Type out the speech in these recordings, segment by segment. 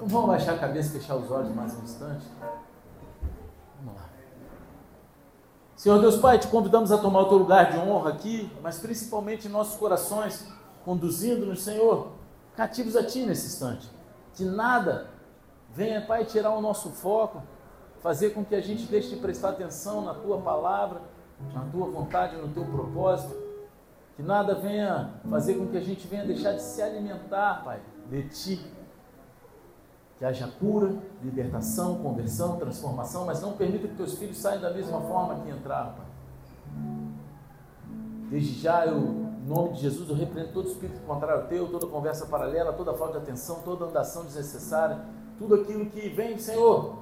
Então vamos baixar a cabeça, fechar os olhos mais um instante. Vamos lá. Senhor Deus Pai, te convidamos a tomar o teu lugar de honra aqui, mas principalmente em nossos corações, conduzindo-nos, Senhor, cativos a Ti nesse instante. Que nada venha, Pai, tirar o nosso foco, fazer com que a gente deixe de prestar atenção na Tua palavra, na Tua vontade, no Teu propósito. Que nada venha fazer com que a gente venha deixar de se alimentar, Pai, de Ti. Que haja cura, libertação, conversão, transformação, mas não permita que teus filhos saiam da mesma forma que entraram, Pai. Desde já eu, em nome de Jesus, eu repreendo todo espírito contrário ao teu, toda conversa paralela, toda falta de atenção, toda andação desnecessária, tudo aquilo que vem, Senhor,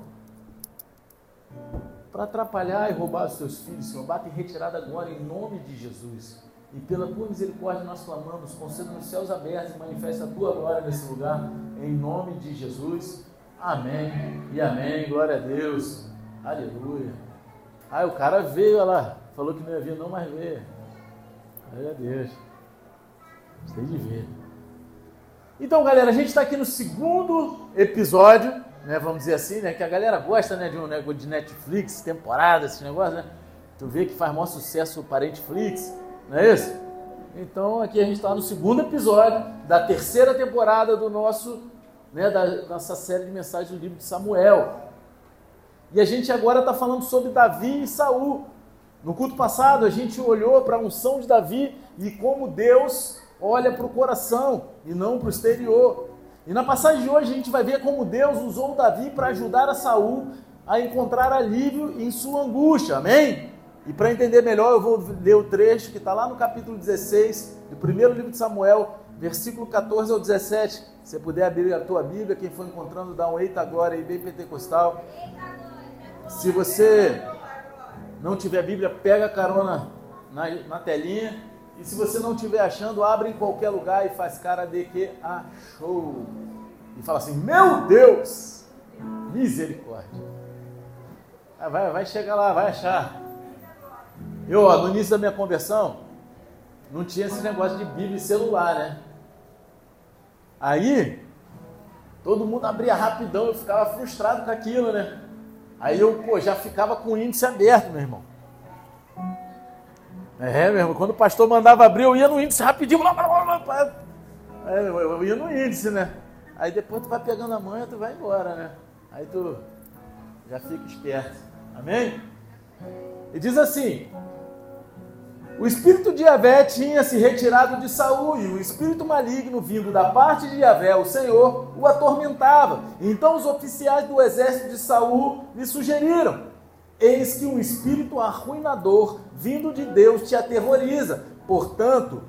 para atrapalhar e roubar os teus filhos, Senhor. Bate em retirada agora, em nome de Jesus. E pela tua misericórdia nós clamamos, conceda nos céus abertos e manifesta a tua glória nesse lugar, em nome de Jesus. Amém e amém. Glória a Deus. Aleluia. Ah, o cara veio, olha lá. Falou que não ia vir, não, mas veio. Glória a Deus. Gostei de ver. Então, galera, a gente está aqui no segundo episódio, né? Vamos dizer assim, né? Que a galera gosta, né? De um negócio de Netflix, temporada, esse negócio, né? Tu vê que faz maior sucesso o Parenteflix. Não é isso? Então aqui a gente está no segundo episódio da terceira temporada do nosso, né, da nossa série de mensagens do livro de Samuel. E a gente agora está falando sobre Davi e Saul. No culto passado a gente olhou para a unção de Davi e como Deus olha para o coração e não para o exterior. E na passagem de hoje a gente vai ver como Deus usou Davi para ajudar a Saul a encontrar alívio em sua angústia. Amém? E para entender melhor, eu vou ler o trecho que está lá no capítulo 16 do primeiro livro de Samuel, versículo 14 ao 17. Se você puder abrir a tua Bíblia, quem for encontrando, dá um eita agora aí, bem pentecostal. Se você não tiver Bíblia, pega a carona na, na telinha. E se você não estiver achando, abre em qualquer lugar e faz cara de que achou. E fala assim: Meu Deus, misericórdia. Ah, vai, vai chegar lá, vai achar. Eu, ó, no início da minha conversão, não tinha esse negócio de Bíblia e celular, né? Aí, todo mundo abria rapidão, eu ficava frustrado com aquilo, né? Aí eu, pô, já ficava com o índice aberto, meu irmão. É, meu irmão, quando o pastor mandava abrir, eu ia no índice rapidinho. É, eu ia no índice, né? Aí depois tu vai pegando a manha, tu vai embora, né? Aí tu já fica esperto. Amém? E diz assim: o espírito de Yahvé tinha se retirado de Saul, e o espírito maligno vindo da parte de Yahvé, o Senhor, o atormentava. Então os oficiais do exército de Saul lhe sugeriram: Eis que um espírito arruinador vindo de Deus te aterroriza. Portanto,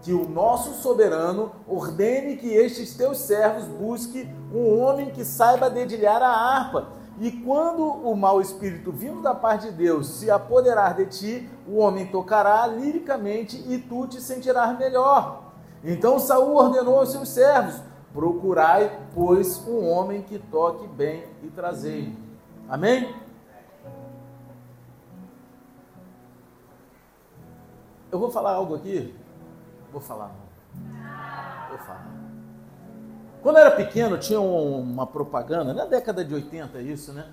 que o nosso soberano ordene que estes teus servos busquem um homem que saiba dedilhar a harpa e quando o mau espírito vindo da parte de Deus se apoderar de ti, o homem tocará liricamente e tu te sentirás melhor. Então Saul ordenou aos seus servos: Procurai, pois, um homem que toque bem e trazei. Amém? Eu vou falar algo aqui? Vou falar. Vou falar. Quando eu era pequeno, tinha uma propaganda, na década de 80 isso, né?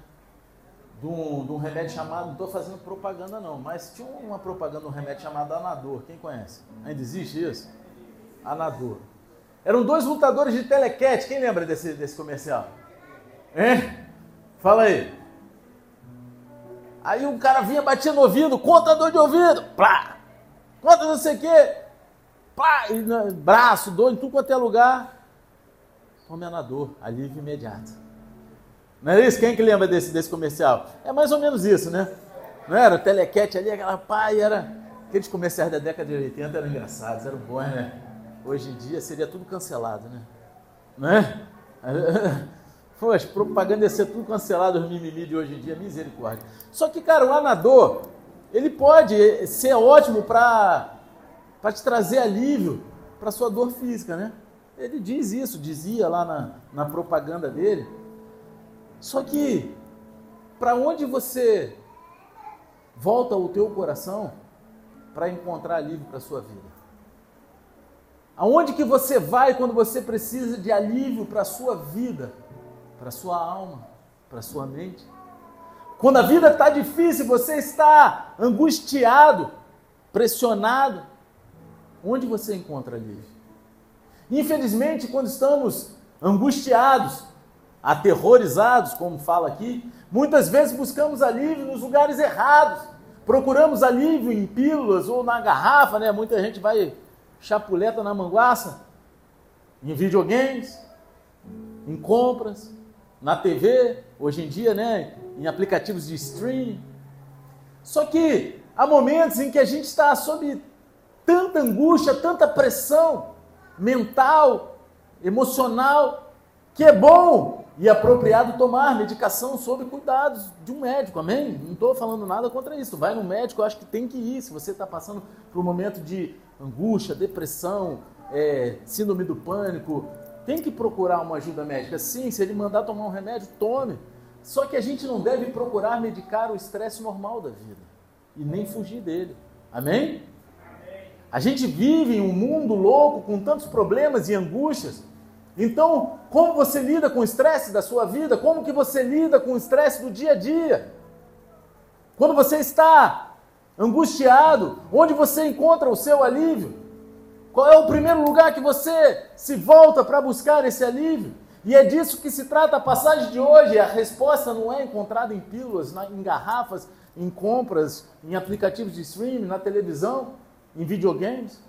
De um, de um remédio chamado, não estou fazendo propaganda não, mas tinha uma propaganda um remédio chamado Anador. Quem conhece? Ainda existe isso? Anador. Eram dois lutadores de telequete. Quem lembra desse, desse comercial? Hein? Fala aí. Aí um cara vinha, batia no ouvido, contador de ouvido, plá! Conta não sei o quê, pá! E, braço, dor em tudo quanto é lugar dor, alívio imediato. Não é isso? Quem que lembra desse, desse comercial? É mais ou menos isso, né? Não era? O telequete ali, aquela pai, era. Aqueles comerciais da década de 80 eram engraçados, eram bons, né? Hoje em dia seria tudo cancelado, né? Não é? Poxa, propaganda ia ser tudo cancelado, os mimimi de hoje em dia, misericórdia. Só que, cara, o anador, ele pode ser ótimo para te trazer alívio para sua dor física, né? Ele diz isso, dizia lá na, na propaganda dele. Só que, para onde você volta o teu coração para encontrar alívio para sua vida? Aonde que você vai quando você precisa de alívio para sua vida? para sua alma, para sua mente. Quando a vida está difícil, você está angustiado, pressionado, onde você encontra alívio? Infelizmente, quando estamos angustiados, aterrorizados, como fala aqui, muitas vezes buscamos alívio nos lugares errados. Procuramos alívio em pílulas ou na garrafa, né? Muita gente vai chapuleta na manguaça, em videogames, em compras, na TV, hoje em dia, né? Em aplicativos de streaming. Só que há momentos em que a gente está sob tanta angústia, tanta pressão mental, emocional, que é bom e apropriado tomar medicação sob cuidados de um médico, amém? Não estou falando nada contra isso. Vai no médico, eu acho que tem que ir. Se você está passando por um momento de angústia, depressão, é, síndrome do pânico, tem que procurar uma ajuda médica. Sim, se ele mandar tomar um remédio, tome. Só que a gente não deve procurar medicar o estresse normal da vida e nem fugir dele. Amém? A gente vive em um mundo louco com tantos problemas e angústias. Então, como você lida com o estresse da sua vida? Como que você lida com o estresse do dia a dia? Quando você está angustiado, onde você encontra o seu alívio? Qual é o primeiro lugar que você se volta para buscar esse alívio? E é disso que se trata a passagem de hoje. A resposta não é encontrada em pílulas, em garrafas, em compras, em aplicativos de streaming, na televisão em videogames.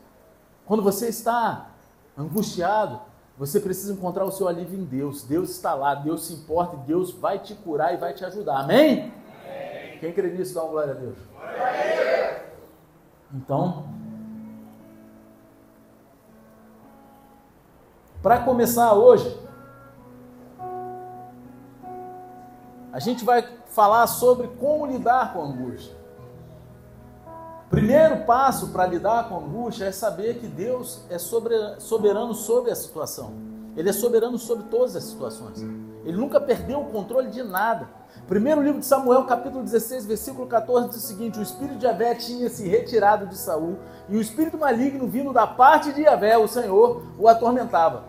Quando você está angustiado, você precisa encontrar o seu alívio em Deus. Deus está lá, Deus se importa e Deus vai te curar e vai te ajudar. Amém? Amém. Quem crê nisso, dá uma glória a Deus. Então, para começar hoje, a gente vai falar sobre como lidar com a angústia. Primeiro passo para lidar com a angústia é saber que Deus é soberano sobre a situação. Ele é soberano sobre todas as situações. Ele nunca perdeu o controle de nada. Primeiro livro de Samuel, capítulo 16, versículo 14, diz o seguinte: O espírito de Javé tinha se retirado de Saul, e o espírito maligno vindo da parte de Javé, o Senhor, o atormentava.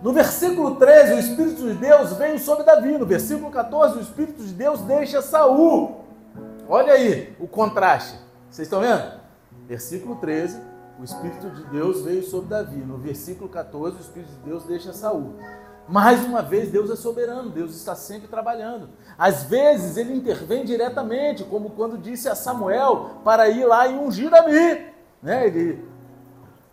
No versículo 13, o espírito de Deus veio sobre Davi. No versículo 14, o espírito de Deus deixa Saul. Olha aí o contraste. Vocês estão vendo? Versículo 13, o Espírito de Deus veio sobre Davi. No versículo 14, o Espírito de Deus deixa Saul. Mais uma vez, Deus é soberano, Deus está sempre trabalhando. Às vezes ele intervém diretamente, como quando disse a Samuel para ir lá e ungir Davi. Né? Ele,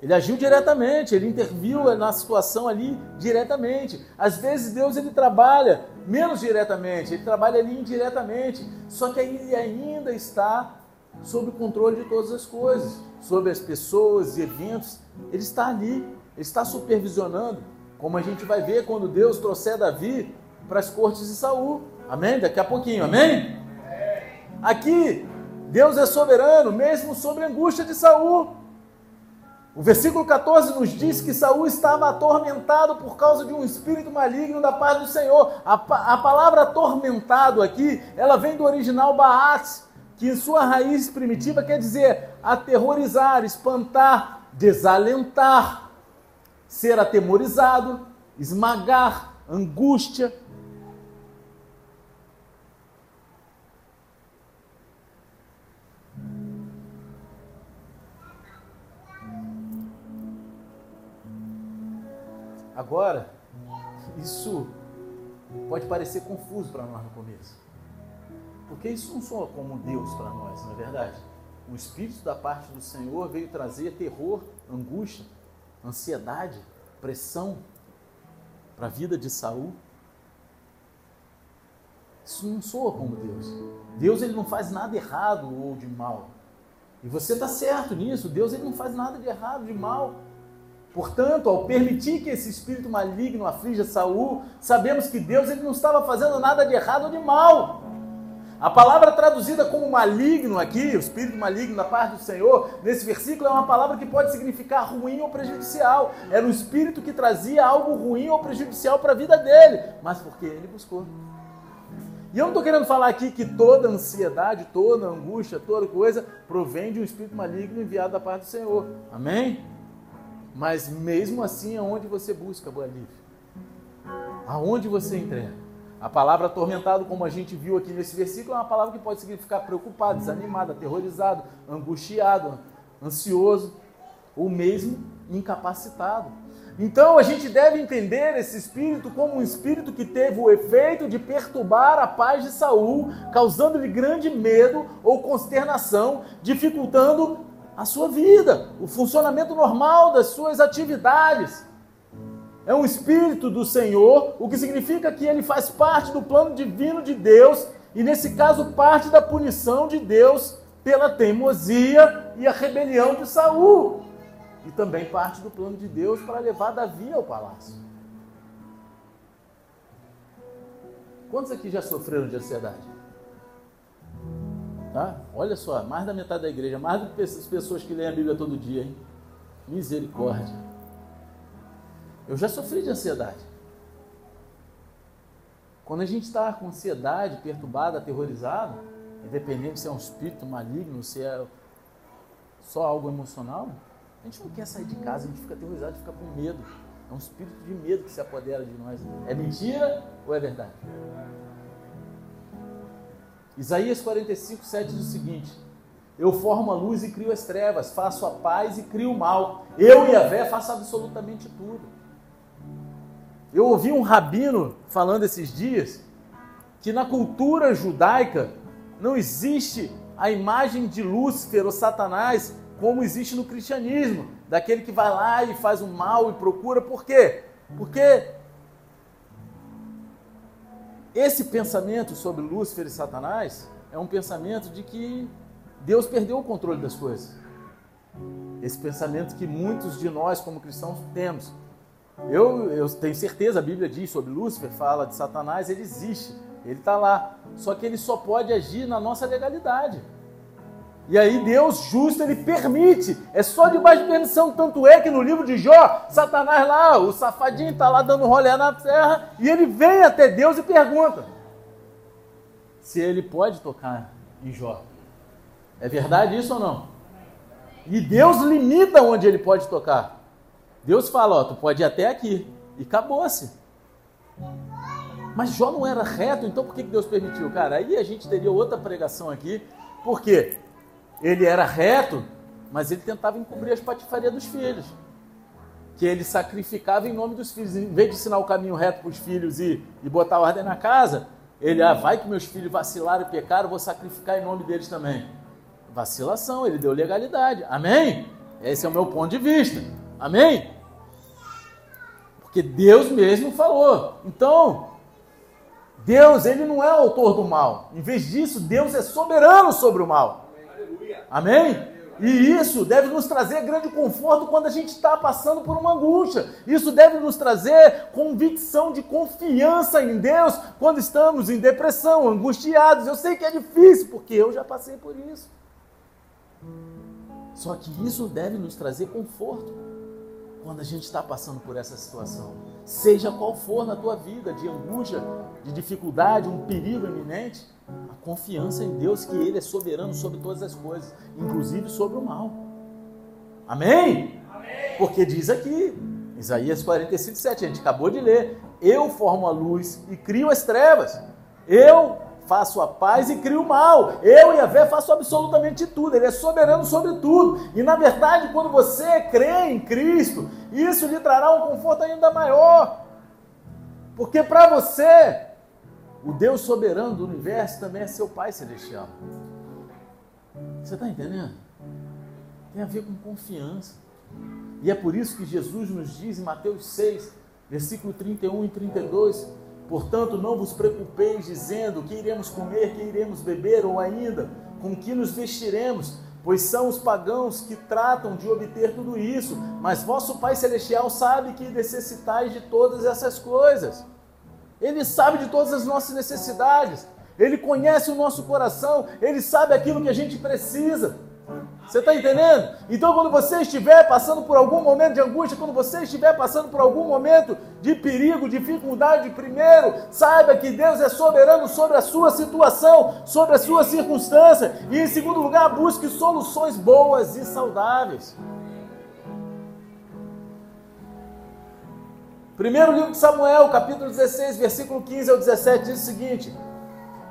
ele agiu diretamente, ele interviu na situação ali diretamente. Às vezes Deus ele trabalha menos diretamente, ele trabalha ali indiretamente. Só que ele ainda está sob o controle de todas as coisas, sobre as pessoas e eventos. Ele está ali, ele está supervisionando, como a gente vai ver quando Deus trouxer Davi para as cortes de Saul. Amém? Daqui a pouquinho, amém? Aqui, Deus é soberano, mesmo sobre a angústia de Saul. O versículo 14 nos diz que Saul estava atormentado por causa de um espírito maligno da parte do Senhor. A, a palavra atormentado aqui, ela vem do original Baat, que em sua raiz primitiva quer dizer aterrorizar, espantar, desalentar, ser atemorizado, esmagar, angústia. Agora, isso pode parecer confuso para nós no começo. Porque isso não soa como Deus para nós, não é verdade? O Espírito da parte do Senhor veio trazer terror, angústia, ansiedade, pressão para a vida de Saul. Isso não soa como Deus. Deus ele não faz nada errado ou de mal. E você está certo nisso. Deus ele não faz nada de errado, de mal. Portanto, ao permitir que esse espírito maligno aflija Saul, sabemos que Deus ele não estava fazendo nada de errado ou de mal. A palavra traduzida como maligno aqui, o espírito maligno da parte do Senhor, nesse versículo é uma palavra que pode significar ruim ou prejudicial. Era um espírito que trazia algo ruim ou prejudicial para a vida dele, mas porque ele buscou. E eu não estou querendo falar aqui que toda ansiedade, toda angústia, toda coisa provém de um espírito maligno enviado da parte do Senhor. Amém? Mas mesmo assim, aonde você busca o alívio? Aonde você entrega? A palavra atormentado, como a gente viu aqui nesse versículo, é uma palavra que pode significar preocupado, desanimado, aterrorizado, angustiado, ansioso ou mesmo incapacitado. Então a gente deve entender esse espírito como um espírito que teve o efeito de perturbar a paz de Saul, causando-lhe grande medo ou consternação, dificultando a sua vida, o funcionamento normal das suas atividades. É um espírito do Senhor, o que significa que ele faz parte do plano divino de Deus e nesse caso parte da punição de Deus pela teimosia e a rebelião de Saul e também parte do plano de Deus para levar Davi ao palácio. Quantos aqui já sofreram de ansiedade? Tá? Olha só, mais da metade da igreja, mais do que as pessoas que leem a Bíblia todo dia, hein? Misericórdia. Eu já sofri de ansiedade. Quando a gente está com ansiedade, perturbado, aterrorizado, independente se é um espírito maligno, se é só algo emocional, a gente não quer sair de casa, a gente fica aterrorizado, fica com medo. É um espírito de medo que se apodera de nós. É mentira ou é verdade? Isaías 45, 7 diz o seguinte: Eu formo a luz e crio as trevas, faço a paz e crio o mal. Eu e a Vé faço absolutamente tudo. Eu ouvi um rabino falando esses dias que na cultura judaica não existe a imagem de Lúcifer ou Satanás como existe no cristianismo, daquele que vai lá e faz o mal e procura. Por quê? Porque esse pensamento sobre Lúcifer e Satanás é um pensamento de que Deus perdeu o controle das coisas. Esse pensamento que muitos de nós, como cristãos, temos. Eu, eu tenho certeza, a Bíblia diz sobre Lúcifer, fala de Satanás, ele existe, ele está lá. Só que ele só pode agir na nossa legalidade. E aí Deus justo, ele permite. É só debaixo de permissão. Tanto é que no livro de Jó, Satanás lá, o safadinho está lá dando rolê na terra, e ele vem até Deus e pergunta se ele pode tocar em Jó. É verdade isso ou não? E Deus limita onde ele pode tocar. Deus fala, ó, tu pode ir até aqui. E acabou-se. Mas Jó não era reto, então por que Deus permitiu? Cara, aí a gente teria outra pregação aqui. Por quê? ele era reto, mas ele tentava encobrir as patifarias dos filhos. Que ele sacrificava em nome dos filhos. Em vez de ensinar o caminho reto para os filhos e, e botar ordem na casa, ele, ah, vai que meus filhos vacilaram e pecaram, vou sacrificar em nome deles também. Vacilação, ele deu legalidade. Amém? Esse é o meu ponto de vista. Amém? Porque Deus mesmo falou. Então, Deus, ele não é autor do mal. Em vez disso, Deus é soberano sobre o mal. Amém? E isso deve nos trazer grande conforto quando a gente está passando por uma angústia. Isso deve nos trazer convicção de confiança em Deus quando estamos em depressão, angustiados. Eu sei que é difícil, porque eu já passei por isso. Só que isso deve nos trazer conforto quando a gente está passando por essa situação. Seja qual for na tua vida, de angústia, de dificuldade, um perigo iminente a confiança em Deus que Ele é soberano sobre todas as coisas, inclusive sobre o mal. Amém? Amém? Porque diz aqui, Isaías 45, 7, a gente acabou de ler: Eu formo a luz e crio as trevas. Eu faço a paz e crio o mal. Eu e a Vé faço absolutamente tudo. Ele é soberano sobre tudo. E na verdade, quando você crê em Cristo, isso lhe trará um conforto ainda maior. Porque para você, o Deus soberano do universo também é seu Pai celestial. Você está entendendo? Tem a ver com confiança. E é por isso que Jesus nos diz em Mateus 6, versículo 31 e 32: Portanto, não vos preocupeis dizendo que iremos comer, que iremos beber, ou ainda com que nos vestiremos, pois são os pagãos que tratam de obter tudo isso, mas vosso Pai Celestial sabe que necessitais de todas essas coisas. Ele sabe de todas as nossas necessidades. Ele conhece o nosso coração. Ele sabe aquilo que a gente precisa. Você está entendendo? Então, quando você estiver passando por algum momento de angústia, quando você estiver passando por algum momento de perigo, dificuldade, primeiro, saiba que Deus é soberano sobre a sua situação, sobre a sua circunstância. E, em segundo lugar, busque soluções boas e saudáveis. Primeiro livro de Samuel, capítulo 16, versículo 15 ao 17, diz o seguinte: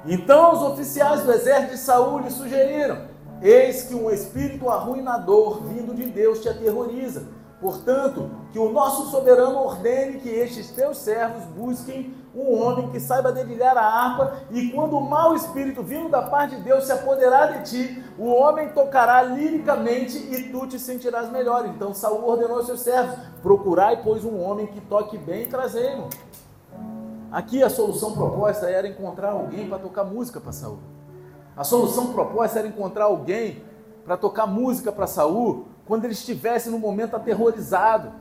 Então os oficiais do exército de Saul lhe sugeriram: Eis que um espírito arruinador vindo de Deus te aterroriza. Portanto, que o nosso soberano ordene que estes teus servos busquem um homem que saiba dedilhar a harpa, e quando o mau espírito vindo da parte de Deus se apoderar de ti, o homem tocará liricamente e tu te sentirás melhor. Então Saul ordenou aos seus servos: procurai, pois, um homem que toque bem e trazei-mo. Aqui a solução proposta era encontrar alguém para tocar música para Saul. A solução proposta era encontrar alguém para tocar música para Saul quando ele estivesse no momento aterrorizado,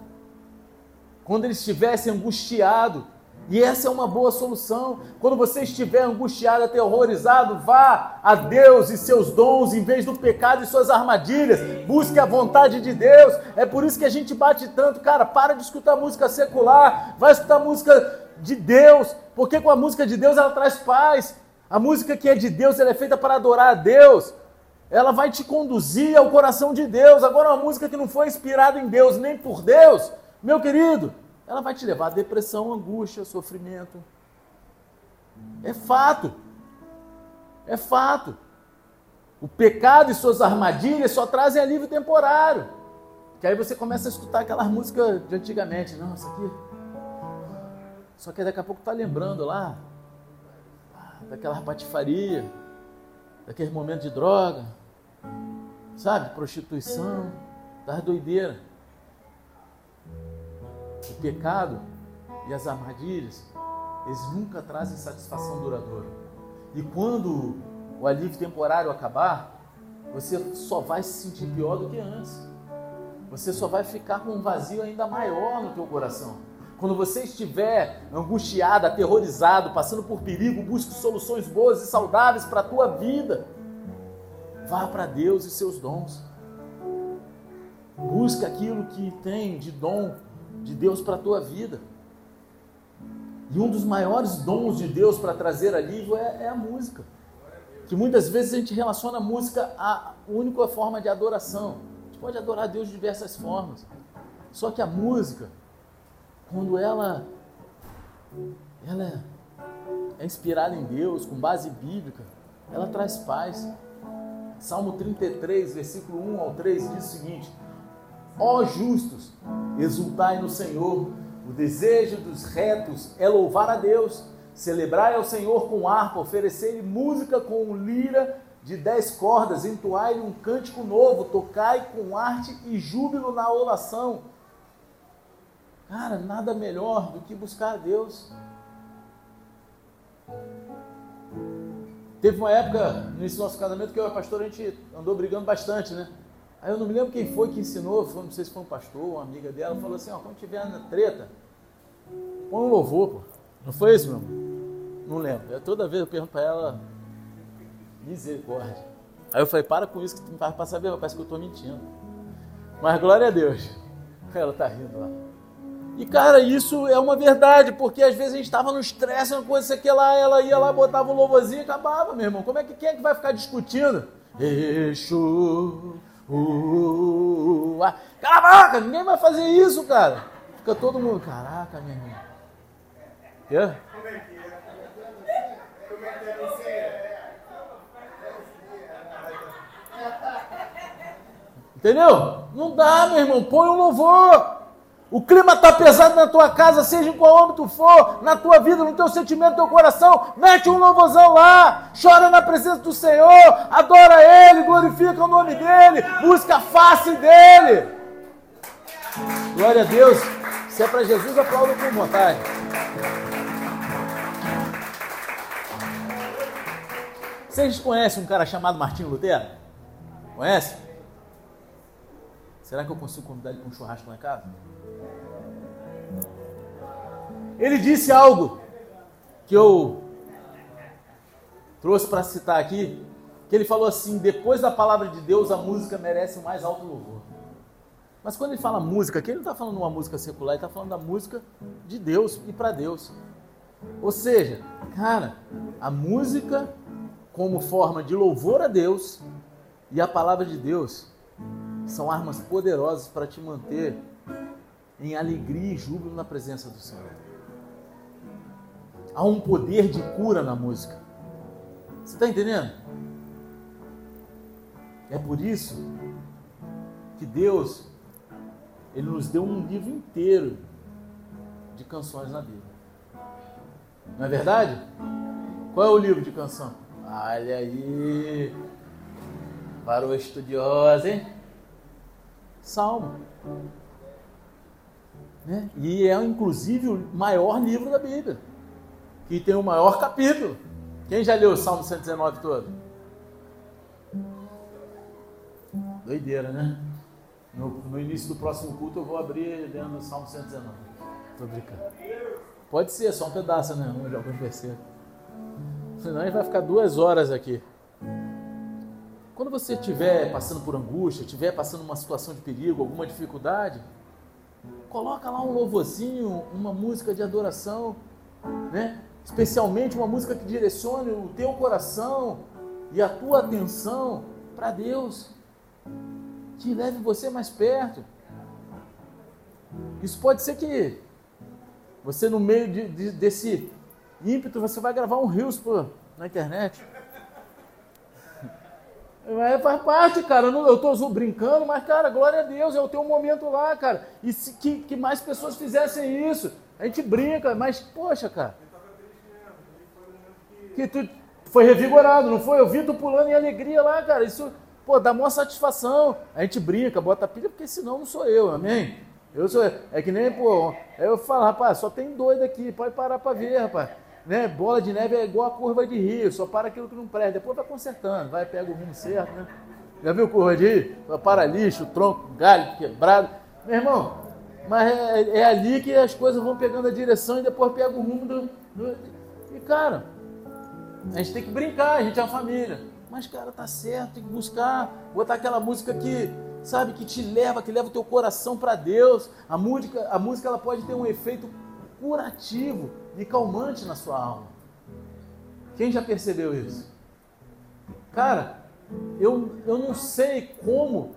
quando ele estivesse angustiado, e essa é uma boa solução. Quando você estiver angustiado, aterrorizado, vá a Deus e seus dons em vez do pecado e suas armadilhas. Busque a vontade de Deus. É por isso que a gente bate tanto, cara. Para de escutar música secular, vai escutar música de Deus, porque com a música de Deus ela traz paz. A música que é de Deus, ela é feita para adorar a Deus. Ela vai te conduzir ao coração de Deus. Agora, uma música que não foi inspirada em Deus nem por Deus, meu querido, ela vai te levar a depressão, angústia, sofrimento. É fato. É fato. O pecado e suas armadilhas só trazem alívio temporário. Que aí você começa a escutar aquelas músicas de antigamente. Não, isso aqui. Só que daqui a pouco tá lembrando lá daquela patifaria, daquele momento de droga, sabe? Prostituição, das doideiras o pecado e as armadilhas, eles nunca trazem satisfação duradoura. E quando o alívio temporário acabar, você só vai se sentir pior do que antes. Você só vai ficar com um vazio ainda maior no teu coração. Quando você estiver angustiado, aterrorizado, passando por perigo, busque soluções boas e saudáveis para a tua vida. Vá para Deus e seus dons. Busque aquilo que tem de dom de Deus para a tua vida. E um dos maiores dons de Deus para trazer alívio é, é, a música. Que muitas vezes a gente relaciona a música à única forma de adoração. A gente pode adorar a Deus de diversas formas. Só que a música, quando ela, ela é inspirada em Deus, com base bíblica, ela traz paz. Salmo 33, versículo 1 ao 3 diz o seguinte: Ó justos, exultai no Senhor. O desejo dos retos é louvar a Deus, celebrai ao Senhor com harpa, oferecer-lhe música com lira de dez cordas, entoai-lhe um cântico novo, tocai com arte e júbilo na oração. Cara, nada melhor do que buscar a Deus. Teve uma época nesse nosso casamento que eu e a pastora a gente andou brigando bastante, né? Aí eu não me lembro quem foi que ensinou, não sei se foi um pastor, uma amiga dela, falou assim, ó, quando tiver na treta, põe um louvor, pô. Não foi isso, meu? Não lembro. Eu, toda vez eu pergunto para ela, misericórdia. Aí eu falei, para com isso que tu me faz passar vergonha, parece que eu estou mentindo. Mas glória a Deus. Ela tá rindo lá. E cara, isso é uma verdade, porque às vezes a gente estava no estresse, uma coisa, isso aqui lá, ela ia lá, botava um louvorzinho e acabava, meu irmão. Como é que quem é que vai ficar discutindo? Exu, Uh, uh, cala a boca, ninguém vai fazer isso, cara. Fica todo mundo, caraca, minha irmã. Quê? Entendeu? Não dá, meu irmão. Põe um louvor. O clima está pesado na tua casa, seja em qual âmbito for, na tua vida, no teu sentimento, no teu coração, mete um louvorzão lá, chora na presença do Senhor, adora Ele, glorifica o nome dEle, busca a face dEle. Glória a Deus. Se é para Jesus, aplauda com vontade. Vocês conhecem um cara chamado Martinho Lutero? Conhece? Será que eu consigo convidar ele para um churrasco em casa? Ele disse algo que eu trouxe para citar aqui, que ele falou assim: depois da palavra de Deus, a música merece o mais alto louvor. Mas quando ele fala música, aqui ele não está falando uma música secular, ele está falando da música de Deus e para Deus. Ou seja, cara, a música como forma de louvor a Deus e a palavra de Deus são armas poderosas para te manter em alegria e júbilo na presença do Senhor. Há um poder de cura na música. Você está entendendo? É por isso que Deus ele nos deu um livro inteiro de canções na Bíblia. Não é verdade? Qual é o livro de canção? Olha aí, para o estudioso, hein? Salmo. Né? E é inclusive o maior livro da Bíblia, que tem o maior capítulo. Quem já leu o Salmo 119 todo? Doideira, né? No, no, início do próximo culto eu vou abrir lendo o Salmo 119. Tô brincando. Pode ser, só um pedaço, né? Um já perceber. Senão a gente vai ficar duas horas aqui. Quando você estiver passando por angústia, estiver passando uma situação de perigo, alguma dificuldade, coloca lá um louvorzinho, uma música de adoração, né? Especialmente uma música que direcione o teu coração e a tua atenção para Deus que leve você mais perto. Isso pode ser que você, no meio de, de, desse ímpeto, você vai gravar um Rios na internet. É, faz parte, cara. Eu estou brincando, mas, cara, glória a Deus, é o teu momento lá, cara. E se, que, que mais pessoas fizessem isso. A gente brinca, mas, poxa, cara. Que tu foi revigorado, não foi? Eu vi tu pulando em alegria lá, cara. Isso Pô, dá maior satisfação. A gente brinca, bota pilha, porque senão não sou eu, amém? Eu sou, é que nem, pô, eu falo, rapaz, só tem doido aqui, pode parar para ver, rapaz. Né? Bola de neve é igual a curva de rio, só para aquilo que não presta. Depois vai consertando, vai, pega o rumo certo, né? Já viu curva de rio? Só para lixo, tronco, galho quebrado. Meu irmão, mas é, é, ali que as coisas vão pegando a direção e depois pega o rumo do, do. E cara, a gente tem que brincar, a gente é uma família. Mas, cara, tá certo, tem que buscar, botar aquela música que, sabe, que te leva, que leva o teu coração para Deus. A música, a música ela pode ter um efeito curativo e calmante na sua alma. Quem já percebeu isso? Cara, eu, eu não sei como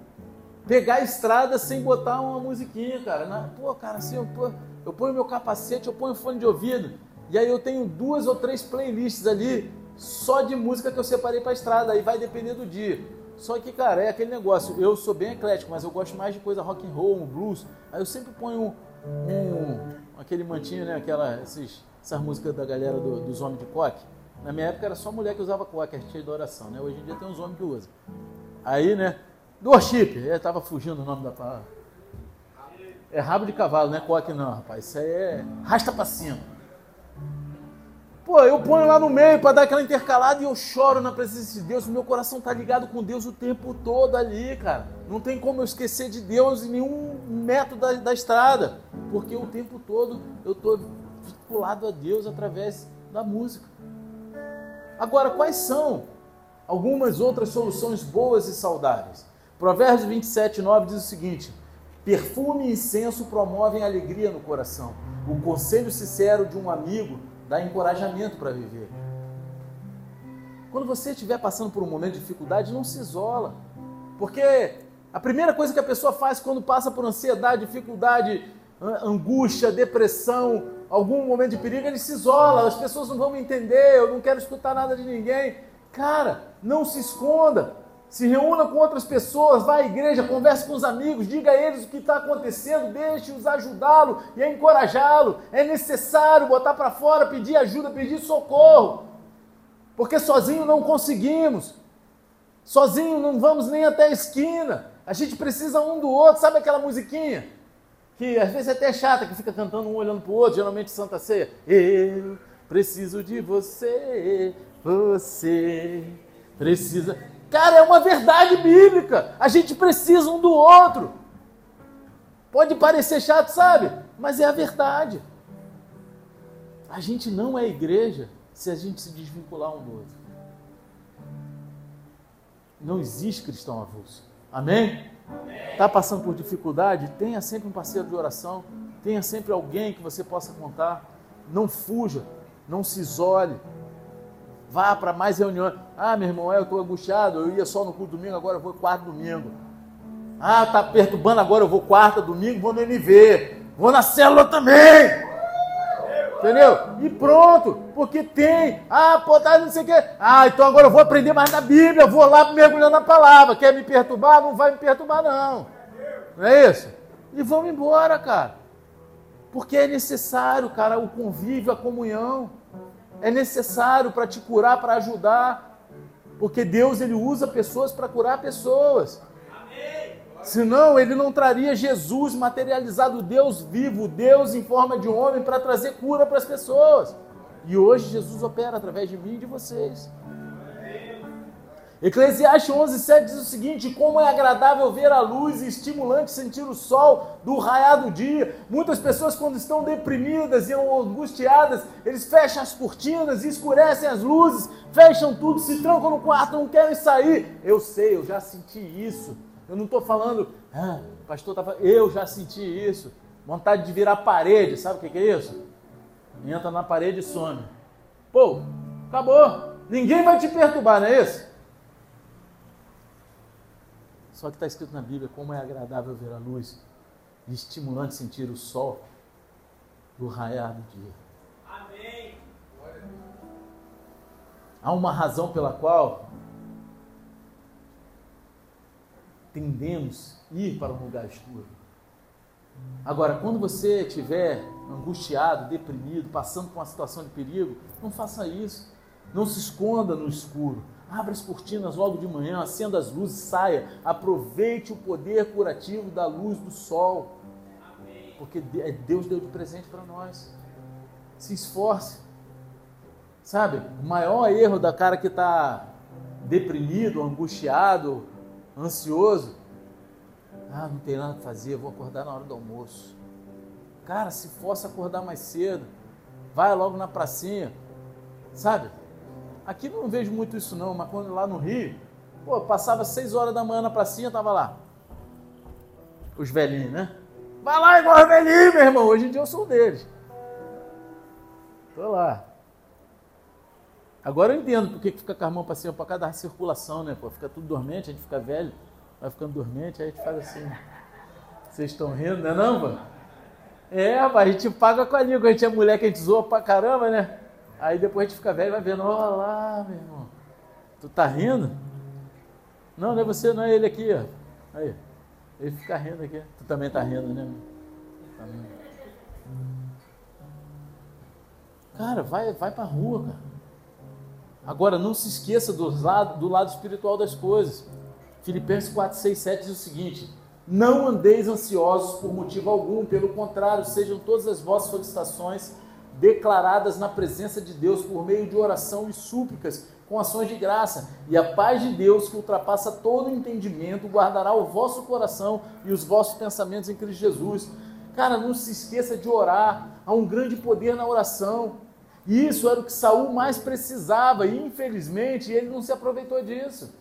pegar a estrada sem botar uma musiquinha, cara. Pô, cara, assim, eu, pô, eu ponho meu capacete, eu ponho fone de ouvido, e aí eu tenho duas ou três playlists ali só de música que eu separei para estrada, aí vai depender do dia. Só que, cara, é aquele negócio, eu sou bem eclético, mas eu gosto mais de coisa rock and roll, um blues. Aí eu sempre ponho um, um aquele mantinho, né, aquela esses, essas músicas da galera do, dos homens de coque. Na minha época era só mulher que usava coque, a gente de oração, né? Hoje em dia tem uns homens que usam. Aí, né, do worship, eu tava fugindo o nome da palavra. É rabo de cavalo, não é coque não, rapaz. Isso aí é rasta para cima. Pô, eu ponho lá no meio para dar aquela intercalada e eu choro na presença de Deus. Meu coração está ligado com Deus o tempo todo ali, cara. Não tem como eu esquecer de Deus em nenhum método da, da estrada, porque o tempo todo eu estou vinculado a Deus através da música. Agora, quais são algumas outras soluções boas e saudáveis? Provérbios 27, 9 diz o seguinte: Perfume e incenso promovem alegria no coração. O conselho sincero de um amigo dá encorajamento para viver. Quando você estiver passando por um momento de dificuldade, não se isola. Porque a primeira coisa que a pessoa faz quando passa por ansiedade, dificuldade, angústia, depressão, algum momento de perigo, ele se isola. As pessoas não vão me entender, eu não quero escutar nada de ninguém. Cara, não se esconda. Se reúna com outras pessoas, vá à igreja, converse com os amigos, diga a eles o que está acontecendo, deixe-os ajudá-lo e encorajá-lo. É necessário botar para fora, pedir ajuda, pedir socorro, porque sozinho não conseguimos, sozinho não vamos nem até a esquina. A gente precisa um do outro, sabe aquela musiquinha? Que às vezes é até chata, que fica cantando um olhando para o outro, geralmente Santa Ceia. Eu preciso de você, você precisa. Cara, é uma verdade bíblica. A gente precisa um do outro. Pode parecer chato, sabe? Mas é a verdade. A gente não é igreja se a gente se desvincular um do outro. Não existe cristão avulso. Amém? Está passando por dificuldade? Tenha sempre um parceiro de oração. Tenha sempre alguém que você possa contar. Não fuja. Não se isole. Vá para mais reuniões. Ah, meu irmão, eu estou angustiado, eu ia só no culto domingo, agora eu vou quarto domingo. Ah, está perturbando, agora eu vou quarta domingo, vou no NV. Vou na célula também. Entendeu? E pronto, porque tem. Ah, pô, tá não sei o quê. Ah, então agora eu vou aprender mais da Bíblia, vou lá mergulhando na palavra. Quer me perturbar? Não vai me perturbar, não. Não é isso? E vamos embora, cara. Porque é necessário, cara, o convívio, a comunhão. É necessário para te curar, para ajudar. Porque Deus ele usa pessoas para curar pessoas. Senão ele não traria Jesus materializado, Deus vivo, Deus em forma de homem, para trazer cura para as pessoas. E hoje Jesus opera através de mim e de vocês. Eclesiastes 11, 7 diz o seguinte: Como é agradável ver a luz e estimulante sentir o sol do raiar do dia. Muitas pessoas, quando estão deprimidas e angustiadas, eles fecham as cortinas, escurecem as luzes, fecham tudo, se trancam no quarto, não querem sair. Eu sei, eu já senti isso. Eu não estou falando, ah, o pastor está falando, eu já senti isso. Vontade de virar parede, sabe o que, é isso? Entra na parede e some. Pô, acabou. Ninguém vai te perturbar, não é isso? Só que está escrito na Bíblia como é agradável ver a luz e estimulante sentir o sol do raiar do dia. Amém. Há uma razão pela qual tendemos a ir para um lugar escuro. Agora, quando você estiver angustiado, deprimido, passando por uma situação de perigo, não faça isso. Não se esconda no escuro. Abra as cortinas logo de manhã, acenda as luzes, saia. Aproveite o poder curativo da luz do sol. Porque é Deus deu de presente para nós. Se esforce. Sabe, o maior erro da cara que está deprimido, angustiado, ansioso. Ah, não tem nada para fazer, vou acordar na hora do almoço. Cara, se fosse acordar mais cedo, vai logo na pracinha, sabe? Aqui não vejo muito isso não, mas quando lá no Rio, pô, passava seis horas da manhã na pracinha, tava lá. Os velhinhos, né? Vai lá igual os velhinhos, meu irmão. Hoje em dia eu sou um deles. Tô lá. Agora eu entendo porque que fica com a mão para cima, para cada circulação, né? Pô, fica tudo dormente, a gente fica velho, vai ficando dormente, aí a gente faz assim. Vocês estão rindo, não é não, pô? É, a gente paga com a língua, a gente é mulher que a gente zoa pra caramba, né? Aí depois a gente fica velho e vai vendo, olha lá, meu irmão. Tu tá rindo? Não, não é você, não é ele aqui, ó. Aí. Ele fica rindo aqui. Tu também tá rindo, né? Tá cara, vai, vai pra rua, cara. Agora, não se esqueça do lado, do lado espiritual das coisas. Filipenses 4, 6, 7 diz o seguinte: Não andeis ansiosos por motivo algum, pelo contrário, sejam todas as vossas solicitações declaradas na presença de Deus por meio de oração e súplicas, com ações de graça. E a paz de Deus, que ultrapassa todo entendimento, guardará o vosso coração e os vossos pensamentos em Cristo Jesus. Cara, não se esqueça de orar. Há um grande poder na oração. Isso era o que Saul mais precisava e infelizmente ele não se aproveitou disso.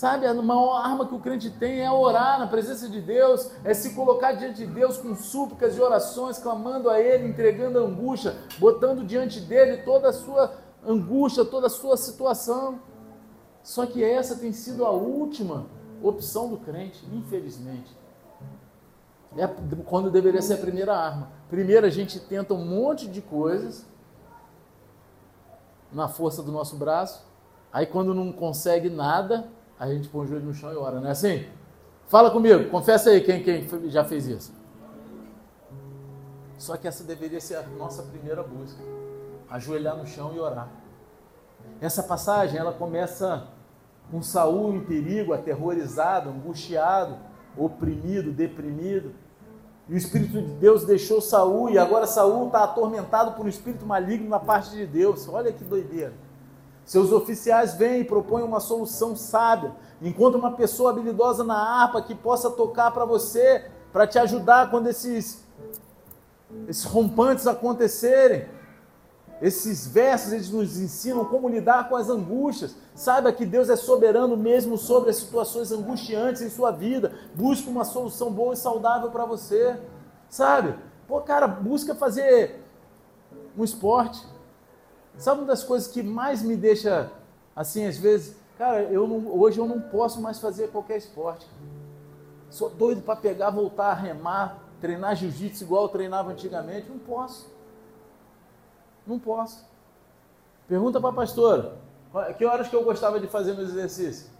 Sabe, a maior arma que o crente tem é orar na presença de Deus, é se colocar diante de Deus com súplicas e orações, clamando a Ele, entregando angústia, botando diante dele toda a sua angústia, toda a sua situação. Só que essa tem sido a última opção do crente, infelizmente. É quando deveria ser a primeira arma. Primeiro a gente tenta um monte de coisas na força do nosso braço. Aí quando não consegue nada, a gente põe o joelho no chão e ora, não é assim? Fala comigo, confessa aí quem, quem já fez isso. Só que essa deveria ser a nossa primeira busca. Ajoelhar no chão e orar. Essa passagem ela começa com Saul em perigo, aterrorizado, angustiado oprimido, deprimido. E o Espírito de Deus deixou Saul e agora Saul está atormentado por um espírito maligno na parte de Deus. Olha que doideira. Seus oficiais vêm e propõem uma solução sábia. Encontra uma pessoa habilidosa na harpa que possa tocar para você, para te ajudar quando esses, esses rompantes acontecerem. Esses versos eles nos ensinam como lidar com as angústias. Saiba que Deus é soberano mesmo sobre as situações angustiantes em sua vida. Busque uma solução boa e saudável para você. Sabe? Pô, cara, busca fazer um esporte. Sabe uma das coisas que mais me deixa assim, às vezes, cara, eu não, hoje eu não posso mais fazer qualquer esporte. Sou doido para pegar, voltar a remar, treinar jiu-jitsu igual eu treinava antigamente. Não posso. Não posso. Pergunta para a pastora, que horas que eu gostava de fazer meus exercícios?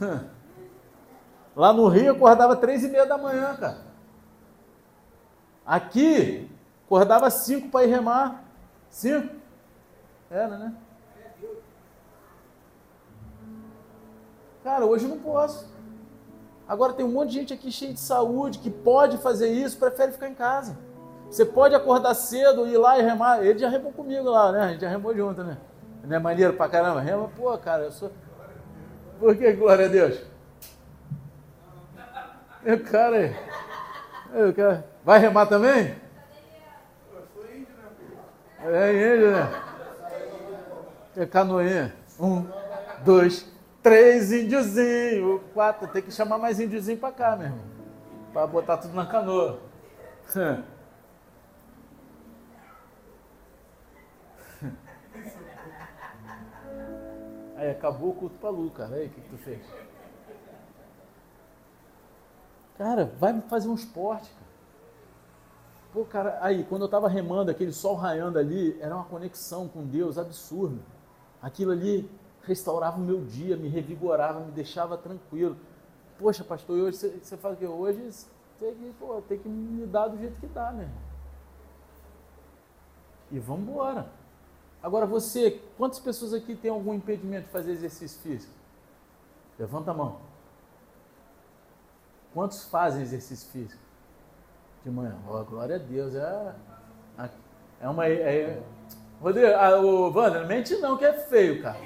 Lá no Rio eu acordava três e meia da manhã, cara. Aqui, acordava cinco para ir remar. Cinco? Era, né? Cara, hoje eu não posso. Agora tem um monte de gente aqui cheia de saúde que pode fazer isso, prefere ficar em casa. Você pode acordar cedo, ir lá e remar. Ele já remou comigo lá, né? A gente já remou junto, né? Não é maneiro pra caramba? Rema, pô, cara, eu sou. Por que glória a Deus? Meu cara, eu quero... vai remar também? É índio, né? É canoinha. Um, dois, três índiozinhos, quatro. Tem que chamar mais índiozinho pra cá, meu irmão. Pra botar tudo na canoa. Aí acabou o culto pra Lu, cara. Aí, o que, que tu fez? Cara, vai fazer um esporte, cara. Pô, cara, aí, quando eu tava remando, aquele sol raiando ali, era uma conexão com Deus absurda. Aquilo ali restaurava o meu dia, me revigorava, me deixava tranquilo. Poxa, pastor, hoje você, você fala que hoje tem que, pô, tem que me dar do jeito que dá, né? E vamos embora. Agora você, quantas pessoas aqui têm algum impedimento de fazer exercício físico? Levanta a mão. Quantos fazem exercício físico? De manhã. Oh, glória a Deus. É, é uma. É, Rodrigo, ah, o Wander, mente não que é feio, cara.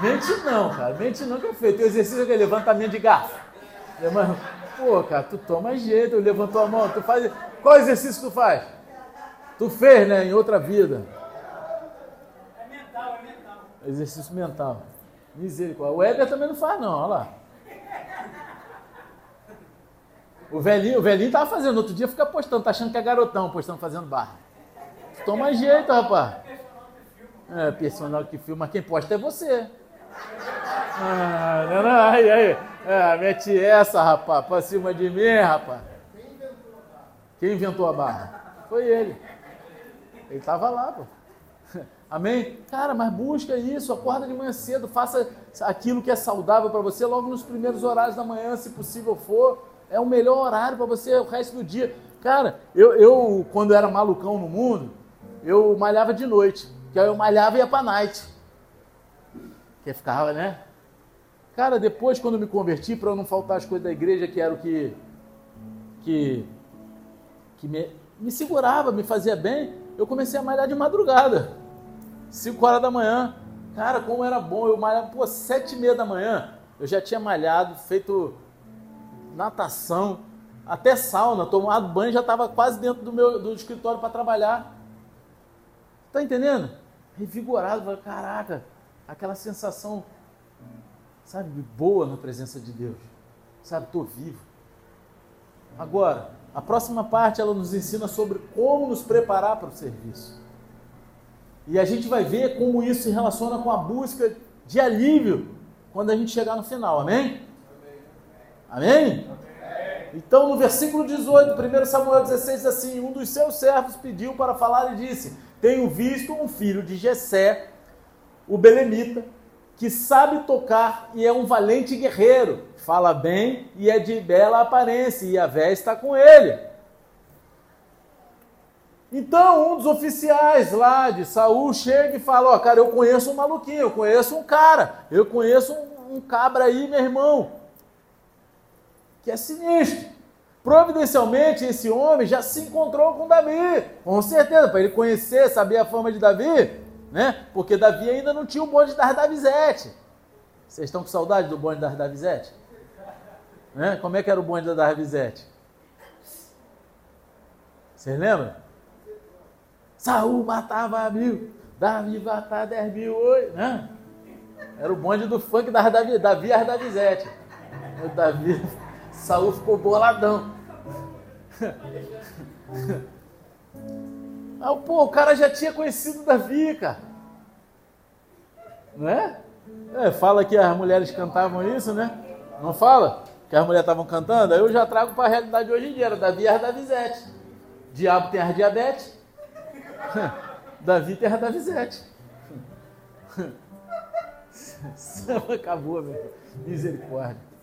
Mente não, cara. Mente não que é feio. Tem exercício é que é levantamento de garfo. Pô, cara, tu toma jeito, levantou a mão, tu faz. Qual exercício tu faz? Tu fez, né, em outra vida. Exercício mental. Misericórdia. O Weber também não faz, não, olha lá. O velhinho, o velhinho tava fazendo, outro dia fica postando, tá achando que é garotão, postando, fazendo barra. Toma jeito, rapaz. É, personal que filma, quem posta é você. Ah, não, não, aí, aí. É, mete essa, rapaz, pra cima de mim, rapaz. Quem inventou a barra? Foi ele. Ele tava lá, pô. Amém? Cara, mas busca isso, acorda de manhã cedo, faça aquilo que é saudável para você logo nos primeiros horários da manhã, se possível for. É o melhor horário para você o resto do dia. Cara, eu, eu quando era malucão no mundo, eu malhava de noite. Que aí eu malhava e ia para night. Que ficava, né? Cara, depois quando me converti, para não faltar as coisas da igreja, que era o que que, que me, me segurava, me fazia bem, eu comecei a malhar de madrugada. 5 horas da manhã. Cara, como era bom. Eu malhava, pô, 7 e meia da manhã. Eu já tinha malhado, feito natação, até sauna, tomado banho, já estava quase dentro do meu do escritório para trabalhar. Tá entendendo? Revigorado, caraca, aquela sensação, sabe, boa na presença de Deus. Sabe, estou vivo. Agora, a próxima parte ela nos ensina sobre como nos preparar para o serviço. E a gente vai ver como isso se relaciona com a busca de alívio quando a gente chegar no final. Amém? Amém? Então, no versículo 18, 1 Samuel 16 diz assim: Um dos seus servos pediu para falar e disse: Tenho visto um filho de Jessé, o belemita, que sabe tocar e é um valente guerreiro, fala bem e é de bela aparência, e a véia está com ele. Então, um dos oficiais lá de Saul chega e fala: Ó, cara, eu conheço um maluquinho, eu conheço um cara, eu conheço um, um cabra aí, meu irmão, que é sinistro. Providencialmente, esse homem já se encontrou com Davi, com certeza, para ele conhecer, saber a fama de Davi, né? Porque Davi ainda não tinha o bonde das Davizete. Vocês estão com saudade do bonde das Davizete? Né? Como é que era o bonde da Davizete? Vocês lembram? Saul matava mil, Davi matava dez mil, oi, né? Era o bonde do funk da Davi, Davi e Davizete. O Davi, Saul ficou boladão. Ah, pô, o cara já tinha conhecido Davi, cara. Não é? Fala que as mulheres cantavam isso, né? Não fala? que as mulheres estavam cantando, aí eu já trago para a realidade de hoje em dia. Era Davi era Davizete. Diabo tem a diabetes. Davi tem a Davizete. Acabou, meu. Misericórdia.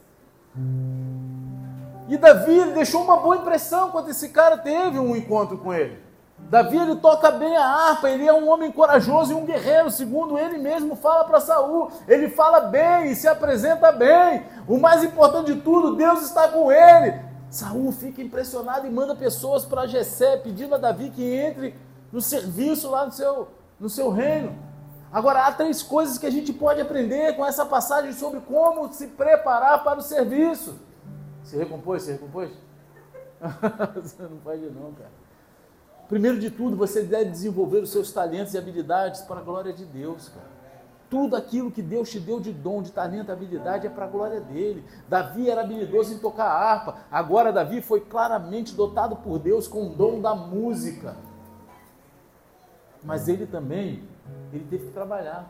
E Davi deixou uma boa impressão quando esse cara teve um encontro com ele. Davi ele toca bem a harpa, ele é um homem corajoso e um guerreiro, segundo ele mesmo fala para Saul. Ele fala bem e se apresenta bem. O mais importante de tudo, Deus está com ele. Saul fica impressionado e manda pessoas para Jessé pedindo a Davi que entre no serviço lá no seu, no seu reino. Agora, há três coisas que a gente pode aprender com essa passagem sobre como se preparar para o serviço. Se recompôs? Se recompôs? você não pode não, cara. Primeiro de tudo, você deve desenvolver os seus talentos e habilidades para a glória de Deus, cara. Tudo aquilo que Deus te deu de dom, de talento, habilidade é para a glória dele. Davi era habilidoso em tocar harpa. Agora Davi foi claramente dotado por Deus com o dom da música. Mas ele também ele teve que trabalhar.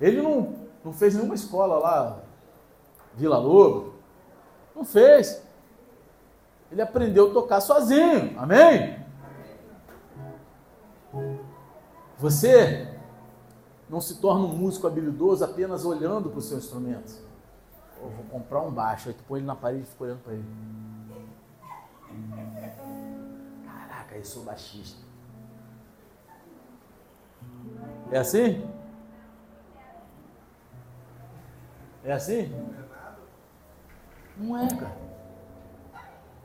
Ele não, não fez nenhuma escola lá, Vila Lobo. Não fez. Ele aprendeu a tocar sozinho. Amém? Você não se torna um músico habilidoso apenas olhando para o seu instrumento. Eu vou comprar um baixo, aí tu põe ele na parede e fica olhando para ele. Caraca, eu sou baixista. É assim? É assim? Não é, cara.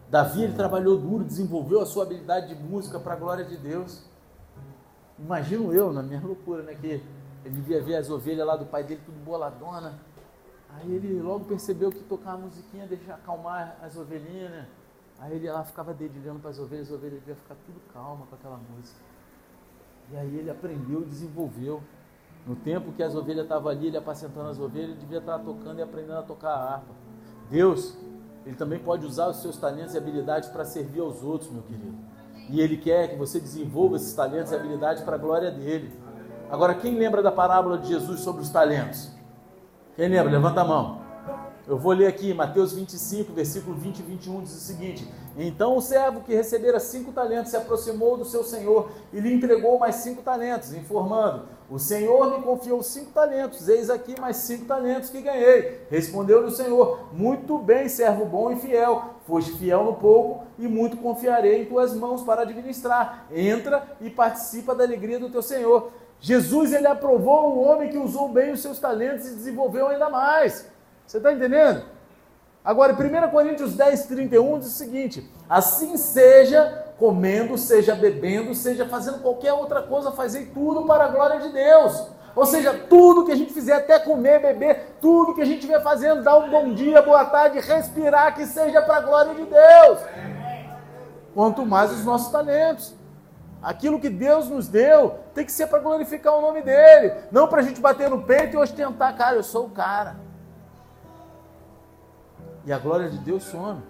Davi ele trabalhou duro, desenvolveu a sua habilidade de música para a glória de Deus. Imagino eu, na minha loucura, né? Que ele devia ver as ovelhas lá do pai dele tudo boladona. Aí ele logo percebeu que tocar a musiquinha deixa acalmar as ovelhinhas, né? Aí ele lá ficava dedilhando para as ovelhas, as ovelhas deviam ficar tudo calma com aquela música. E aí ele aprendeu e desenvolveu. No tempo que as ovelhas estavam ali, ele apacentando as ovelhas, ele devia estar tocando e aprendendo a tocar a harpa. Deus, ele também pode usar os seus talentos e habilidades para servir aos outros, meu querido. E ele quer que você desenvolva esses talentos e habilidades para a glória dele. Agora, quem lembra da parábola de Jesus sobre os talentos? Quem lembra? Levanta a mão. Eu vou ler aqui, Mateus 25, versículo 20 e 21, diz o seguinte: Então o servo que recebera cinco talentos se aproximou do seu senhor e lhe entregou mais cinco talentos, informando: O senhor me confiou cinco talentos, eis aqui mais cinco talentos que ganhei. Respondeu-lhe o senhor: Muito bem, servo bom e fiel. Foste fiel no pouco e muito confiarei em tuas mãos para administrar. Entra e participa da alegria do teu senhor. Jesus ele aprovou o homem que usou bem os seus talentos e desenvolveu ainda mais. Você está entendendo? Agora, 1 Coríntios 10, 31 diz o seguinte: Assim seja comendo, seja bebendo, seja fazendo qualquer outra coisa, fazei tudo para a glória de Deus. Ou seja, tudo que a gente fizer, até comer, beber, tudo que a gente estiver fazendo, dar um bom dia, boa tarde, respirar, que seja para a glória de Deus. Quanto mais os nossos talentos. Aquilo que Deus nos deu tem que ser para glorificar o nome dele, não para a gente bater no peito e ostentar, cara, eu sou o cara e a glória de Deus some.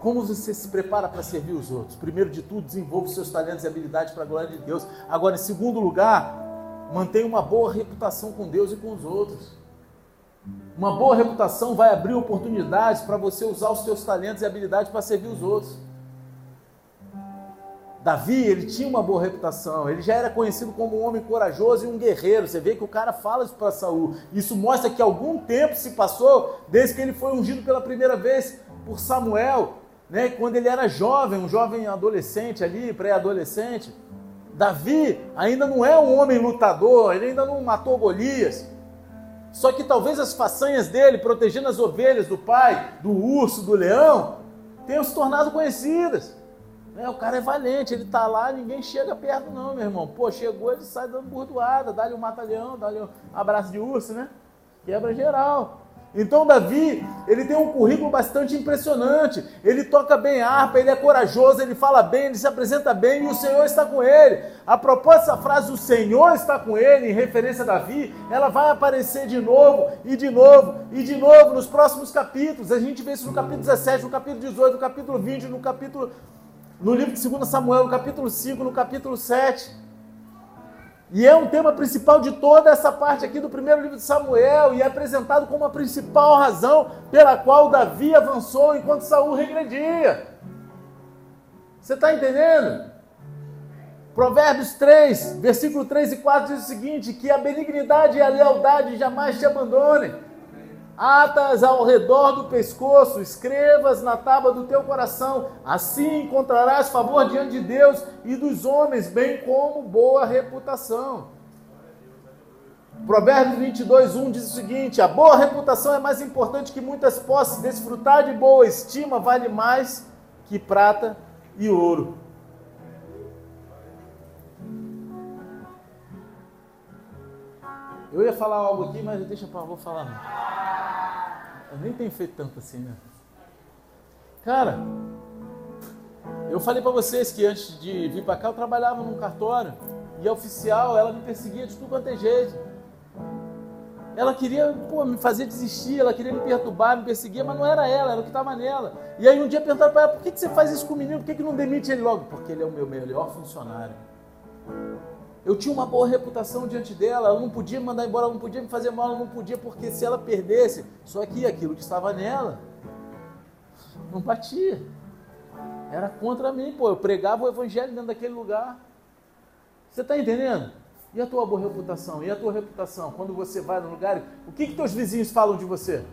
Como você se prepara para servir os outros? Primeiro de tudo, desenvolve seus talentos e habilidades para a glória de Deus. Agora, em segundo lugar, mantenha uma boa reputação com Deus e com os outros. Uma boa reputação vai abrir oportunidades para você usar os seus talentos e habilidades para servir os outros. Davi, ele tinha uma boa reputação, ele já era conhecido como um homem corajoso e um guerreiro. Você vê que o cara fala isso para Saul. Isso mostra que algum tempo se passou desde que ele foi ungido pela primeira vez por Samuel, né? Quando ele era jovem, um jovem adolescente ali, pré-adolescente. Davi ainda não é um homem lutador, ele ainda não matou Golias. Só que talvez as façanhas dele, protegendo as ovelhas do pai, do urso, do leão, tenham se tornado conhecidas. É, o cara é valente, ele tá lá, ninguém chega perto não, meu irmão. Pô, chegou, ele sai dando burdoada, dá-lhe um mata-leão, dá-lhe um abraço de urso, né? Quebra geral. Então Davi, ele tem um currículo bastante impressionante. Ele toca bem harpa, ele é corajoso, ele fala bem, ele se apresenta bem e o Senhor está com ele. A propósito dessa frase, o Senhor está com ele, em referência a Davi, ela vai aparecer de novo e de novo e de novo nos próximos capítulos. A gente vê isso no capítulo 17, no capítulo 18, no capítulo 20, no capítulo no livro de 2 Samuel, no capítulo 5, no capítulo 7. E é um tema principal de toda essa parte aqui do primeiro livro de Samuel e é apresentado como a principal razão pela qual Davi avançou enquanto Saul regredia. Você está entendendo? Provérbios 3, versículo 3 e 4 diz o seguinte: que a benignidade e a lealdade jamais te abandonem. Atas ao redor do pescoço, escrevas na tábua do teu coração, assim encontrarás favor diante de Deus e dos homens, bem como boa reputação. Provérbios 22, 1 diz o seguinte: A boa reputação é mais importante que muitas posses, desfrutar de boa estima vale mais que prata e ouro. Eu ia falar algo aqui, mas deixa para vou falar não. Eu nem tenho feito tanto assim, né? Cara, eu falei para vocês que antes de vir para cá eu trabalhava num cartório e a oficial, ela me perseguia de tudo quanto é jeito. Ela queria pô, me fazer desistir, ela queria me perturbar, me perseguir, mas não era ela, era o que estava nela. E aí um dia perguntaram para ela, por que, que você faz isso com o menino? Por que, que não demite ele logo? Porque ele é o meu melhor funcionário. Eu tinha uma boa reputação diante dela, ela não podia me mandar embora, ela não podia me fazer mal, ela não podia, porque se ela perdesse, só que aquilo que estava nela não batia. Era contra mim, pô. Eu pregava o evangelho dentro daquele lugar. Você está entendendo? E a tua boa reputação? E a tua reputação? Quando você vai no lugar, o que que teus vizinhos falam de você?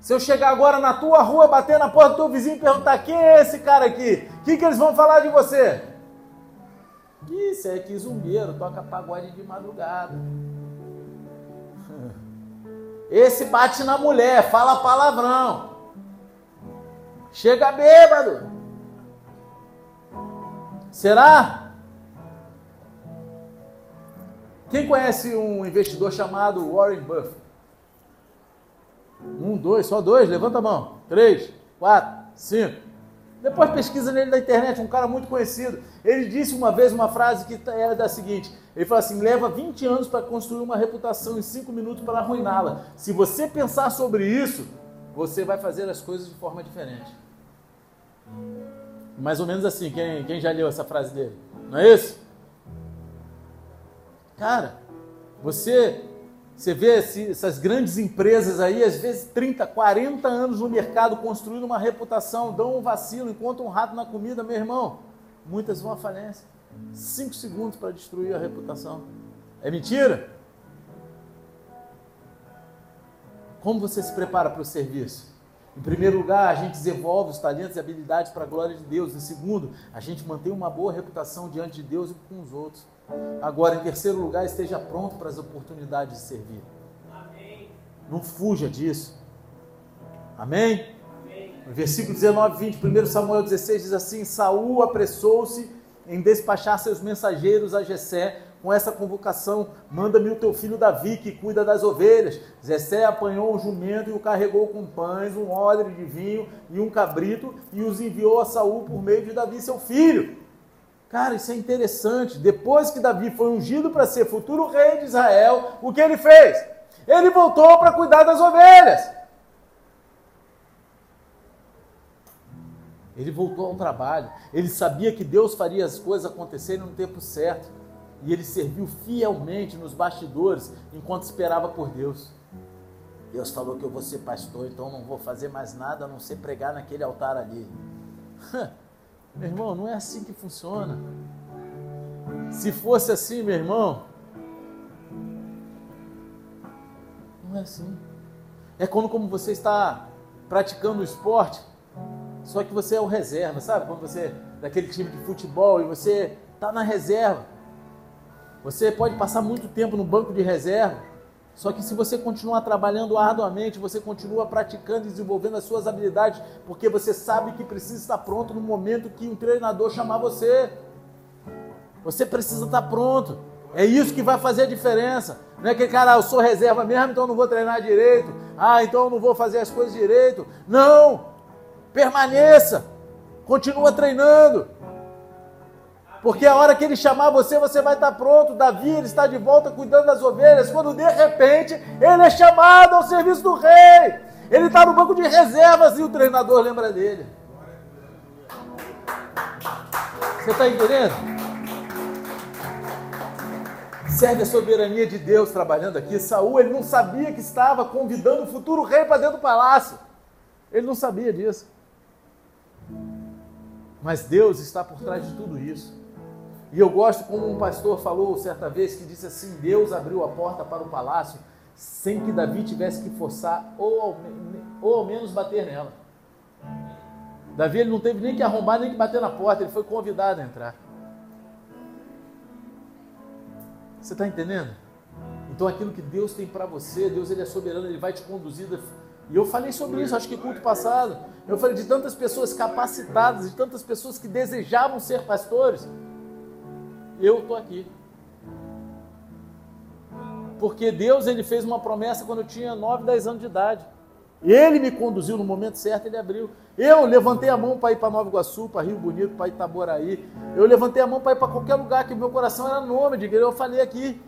Se eu chegar agora na tua rua, bater na porta do teu vizinho e perguntar quem é esse cara aqui, o que, que eles vão falar de você? Isso é que zumbeiro, toca pagode de madrugada. Esse bate na mulher, fala palavrão. Chega bêbado. Será? Quem conhece um investidor chamado Warren Buffett? Um, dois, só dois, levanta a mão. Três, quatro, cinco. Depois pesquisa nele na internet, um cara muito conhecido. Ele disse uma vez uma frase que era da seguinte: ele falou assim: leva 20 anos para construir uma reputação em 5 minutos para arruiná-la. Se você pensar sobre isso, você vai fazer as coisas de forma diferente. Mais ou menos assim, quem, quem já leu essa frase dele? Não é isso? Cara, você você vê essas grandes empresas aí, às vezes 30, 40 anos no mercado, construindo uma reputação, dão um vacilo, encontram um rato na comida, meu irmão, muitas vão à falência. Cinco segundos para destruir a reputação. É mentira? Como você se prepara para o serviço? Em primeiro lugar, a gente desenvolve os talentos e habilidades para a glória de Deus. Em segundo, a gente mantém uma boa reputação diante de Deus e com os outros. Agora, em terceiro lugar, esteja pronto para as oportunidades de servir. Amém. Não fuja disso. Amém? Amém? No versículo 19, 20, 1 Samuel 16 diz assim: Saul apressou-se em despachar seus mensageiros a Jessé com essa convocação: manda-me o teu filho Davi, que cuida das ovelhas. Jessé apanhou um jumento e o carregou com pães, um odre de vinho e um cabrito, e os enviou a Saul por meio de Davi, seu filho. Cara, isso é interessante. Depois que Davi foi ungido para ser futuro rei de Israel, o que ele fez? Ele voltou para cuidar das ovelhas. Ele voltou ao trabalho. Ele sabia que Deus faria as coisas acontecerem no tempo certo. E ele serviu fielmente nos bastidores enquanto esperava por Deus. Deus falou que eu vou ser pastor, então não vou fazer mais nada a não ser pregar naquele altar ali. Meu irmão, não é assim que funciona. Se fosse assim, meu irmão, não é assim. É quando como você está praticando o esporte, só que você é o reserva, sabe? Quando você é daquele time de futebol e você está na reserva. Você pode passar muito tempo no banco de reserva, só que se você continuar trabalhando arduamente, você continua praticando e desenvolvendo as suas habilidades, porque você sabe que precisa estar pronto no momento que um treinador chamar você. Você precisa estar pronto. É isso que vai fazer a diferença. Não é que, cara, eu sou reserva mesmo, então eu não vou treinar direito. Ah, então eu não vou fazer as coisas direito. Não! Permaneça. Continua treinando. Porque a hora que ele chamar você, você vai estar pronto. Davi ele está de volta cuidando das ovelhas. Quando de repente ele é chamado ao serviço do rei. Ele está no banco de reservas e o treinador lembra dele. Você está entendendo? Serve a soberania de Deus trabalhando aqui. Saul, ele não sabia que estava convidando o futuro rei para dentro do palácio. Ele não sabia disso. Mas Deus está por trás de tudo isso. E eu gosto como um pastor falou certa vez que disse assim: Deus abriu a porta para o palácio sem que Davi tivesse que forçar ou ao, ou ao menos bater nela. Davi ele não teve nem que arrombar nem que bater na porta, ele foi convidado a entrar. Você está entendendo? Então aquilo que Deus tem para você, Deus ele é soberano, ele vai te conduzir. E eu falei sobre isso, acho que culto passado. Eu falei de tantas pessoas capacitadas, de tantas pessoas que desejavam ser pastores. Eu estou aqui. Porque Deus ele fez uma promessa quando eu tinha 9, 10 anos de idade. Ele me conduziu no momento certo, ele abriu. Eu levantei a mão para ir para Nova Iguaçu, para Rio Bonito, para Itaboraí. Eu levantei a mão para ir para qualquer lugar que meu coração era nome de. Eu falei aqui.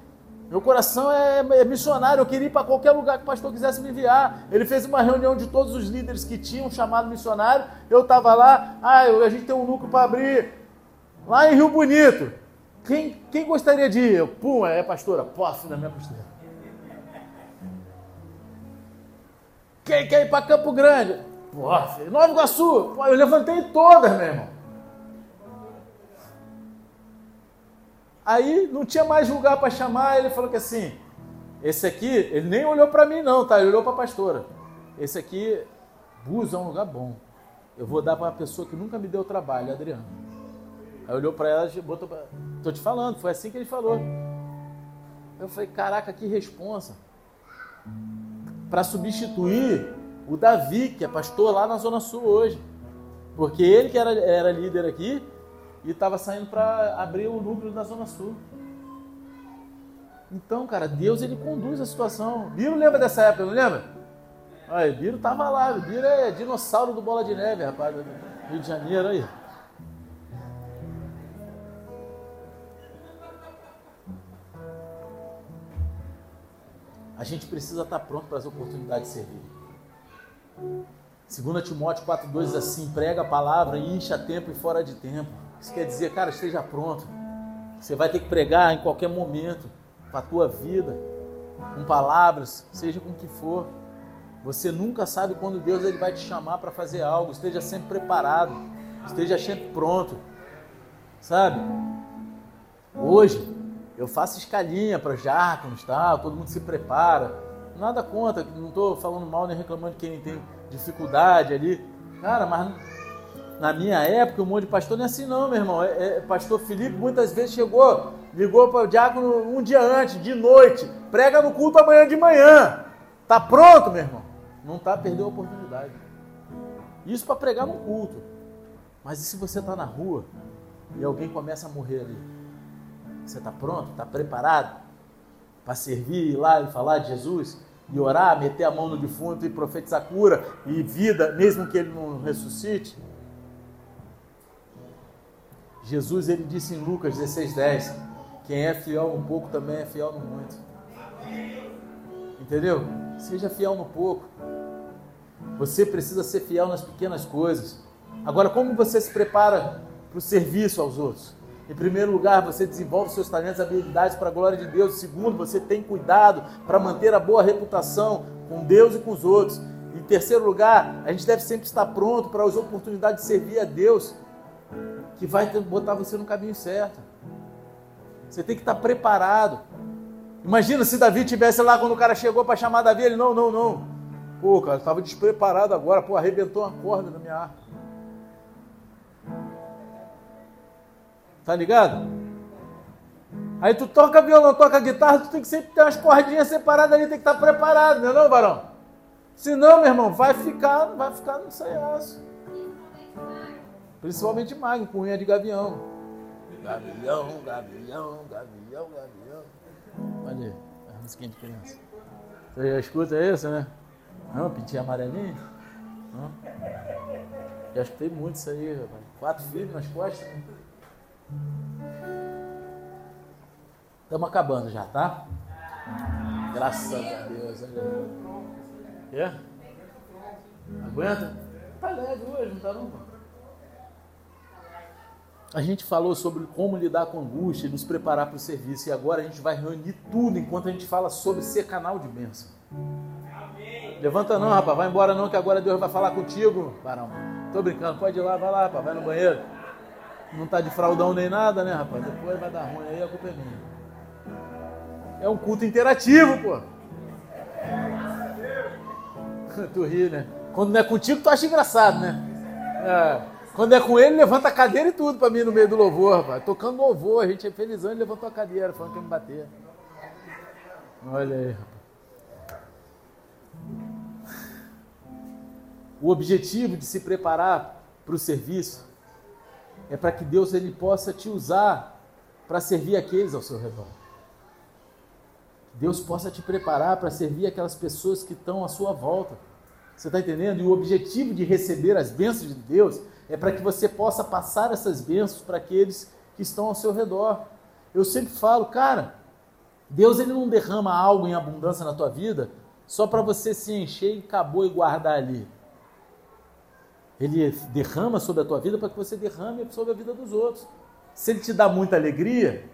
Meu coração é, é missionário. Eu queria ir para qualquer lugar que o pastor quisesse me enviar. Ele fez uma reunião de todos os líderes que tinham chamado missionário. Eu estava lá. Ah, a gente tem um núcleo para abrir lá em Rio Bonito. Quem, quem gostaria de ir? Pum, é pastora. Posso da minha postura. Quem quer ir para Campo Grande? Pô, Nova Iguaçu. Pô, eu levantei todas, meu irmão. Aí não tinha mais lugar para chamar, ele falou que assim, esse aqui, ele nem olhou para mim não, tá? Ele olhou para a pastora. Esse aqui, Bus é um lugar bom. Eu vou dar para uma pessoa que nunca me deu trabalho, Adriano. Aí olhou para ela e botou pra... Tô te falando, foi assim que ele falou. Eu falei, caraca, que responsa para substituir o Davi, que é pastor lá na Zona Sul hoje. Porque ele que era, era líder aqui e estava saindo para abrir o núcleo da Zona Sul. Então, cara, Deus ele conduz a situação. Biro lembra dessa época, não lembra? Olha, Biro tava lá, Biro é dinossauro do Bola de Neve, rapaz, do Rio de Janeiro aí. A gente precisa estar pronto para as oportunidades de servir. 2 Timóteo 4,2 diz assim: prega a palavra, encha tempo e fora de tempo. Isso quer dizer, cara, esteja pronto. Você vai ter que pregar em qualquer momento para a tua vida, com palavras, seja com o que for. Você nunca sabe quando Deus ele vai te chamar para fazer algo. Esteja sempre preparado, esteja sempre pronto. Sabe? Hoje, eu faço escalinha para diáconos, tá? todo mundo se prepara. Nada contra, não estou falando mal nem reclamando de quem tem dificuldade ali. Cara, mas na minha época, um monte de pastor não é assim não, meu irmão. É, é, pastor Felipe muitas vezes chegou, ligou para o diácono um dia antes, de noite, prega no culto amanhã de manhã. Tá pronto, meu irmão? Não tá, perdeu a oportunidade. Isso para pregar no culto. Mas e se você está na rua e alguém começa a morrer ali? Você está pronto? Está preparado para servir, ir lá e falar de Jesus? E orar, meter a mão no defunto e profetizar cura e vida, mesmo que ele não ressuscite? Jesus ele disse em Lucas 16:10, quem é fiel no pouco também é fiel no muito. Entendeu? Seja fiel no pouco. Você precisa ser fiel nas pequenas coisas. Agora, como você se prepara para o serviço aos outros? Em primeiro lugar, você desenvolve seus talentos e habilidades para a glória de Deus. Segundo, você tem cuidado para manter a boa reputação com Deus e com os outros. Em terceiro lugar, a gente deve sempre estar pronto para as oportunidades de servir a Deus, que vai botar você no caminho certo. Você tem que estar preparado. Imagina se Davi tivesse lá quando o cara chegou para chamar Davi, ele não, não, não. Pô, cara, estava despreparado agora, pô, arrebentou uma corda na minha arma. Tá ligado? Aí tu toca violão, toca guitarra, tu tem que sempre ter umas cordinhas separadas ali, tem que estar preparado, não é não, varão? Senão, meu irmão, vai ficar, vai ficar no saiaço. Principalmente magno, com unha de gavião. Gavião, gavião, gavião, gavião. Olha aí, a musiquinha de criança. Você já escuta isso, né? Não, pintinho amarelinho? Não. Já escutei muito isso aí, rapaz. Quatro filhos nas costas. Né? Estamos acabando já, tá? Graças a Deus. É? Aguenta? Tá leve hoje, não tá não? A gente falou sobre como lidar com angústia e nos preparar para o serviço. E agora a gente vai reunir tudo enquanto a gente fala sobre ser canal de bênção. Levanta não, rapaz. Vai embora não, que agora Deus vai falar contigo. Barão. Tô brincando. Pode ir lá, vai lá, rapaz. Vai no banheiro. Não tá de fraldão nem nada, né, rapaz? Depois vai dar ruim aí, a culpa é minha. É um culto interativo, pô. tu ri, né? Quando não é contigo, tu acha engraçado, né? É. Quando é com ele, levanta a cadeira e tudo pra mim no meio do louvor, rapaz. Tocando louvor, a gente é felizão, ele levantou a cadeira, falando que ia me bater. Olha aí, rapaz. O objetivo de se preparar para o serviço é para que Deus ele possa te usar para servir aqueles ao seu redor. Deus possa te preparar para servir aquelas pessoas que estão à sua volta. Você está entendendo? E o objetivo de receber as bênçãos de Deus é para que você possa passar essas bênçãos para aqueles que estão ao seu redor. Eu sempre falo, cara, Deus ele não derrama algo em abundância na tua vida só para você se encher e acabou e guardar ali. Ele derrama sobre a tua vida para que você derrame sobre a vida dos outros. Se ele te dá muita alegria,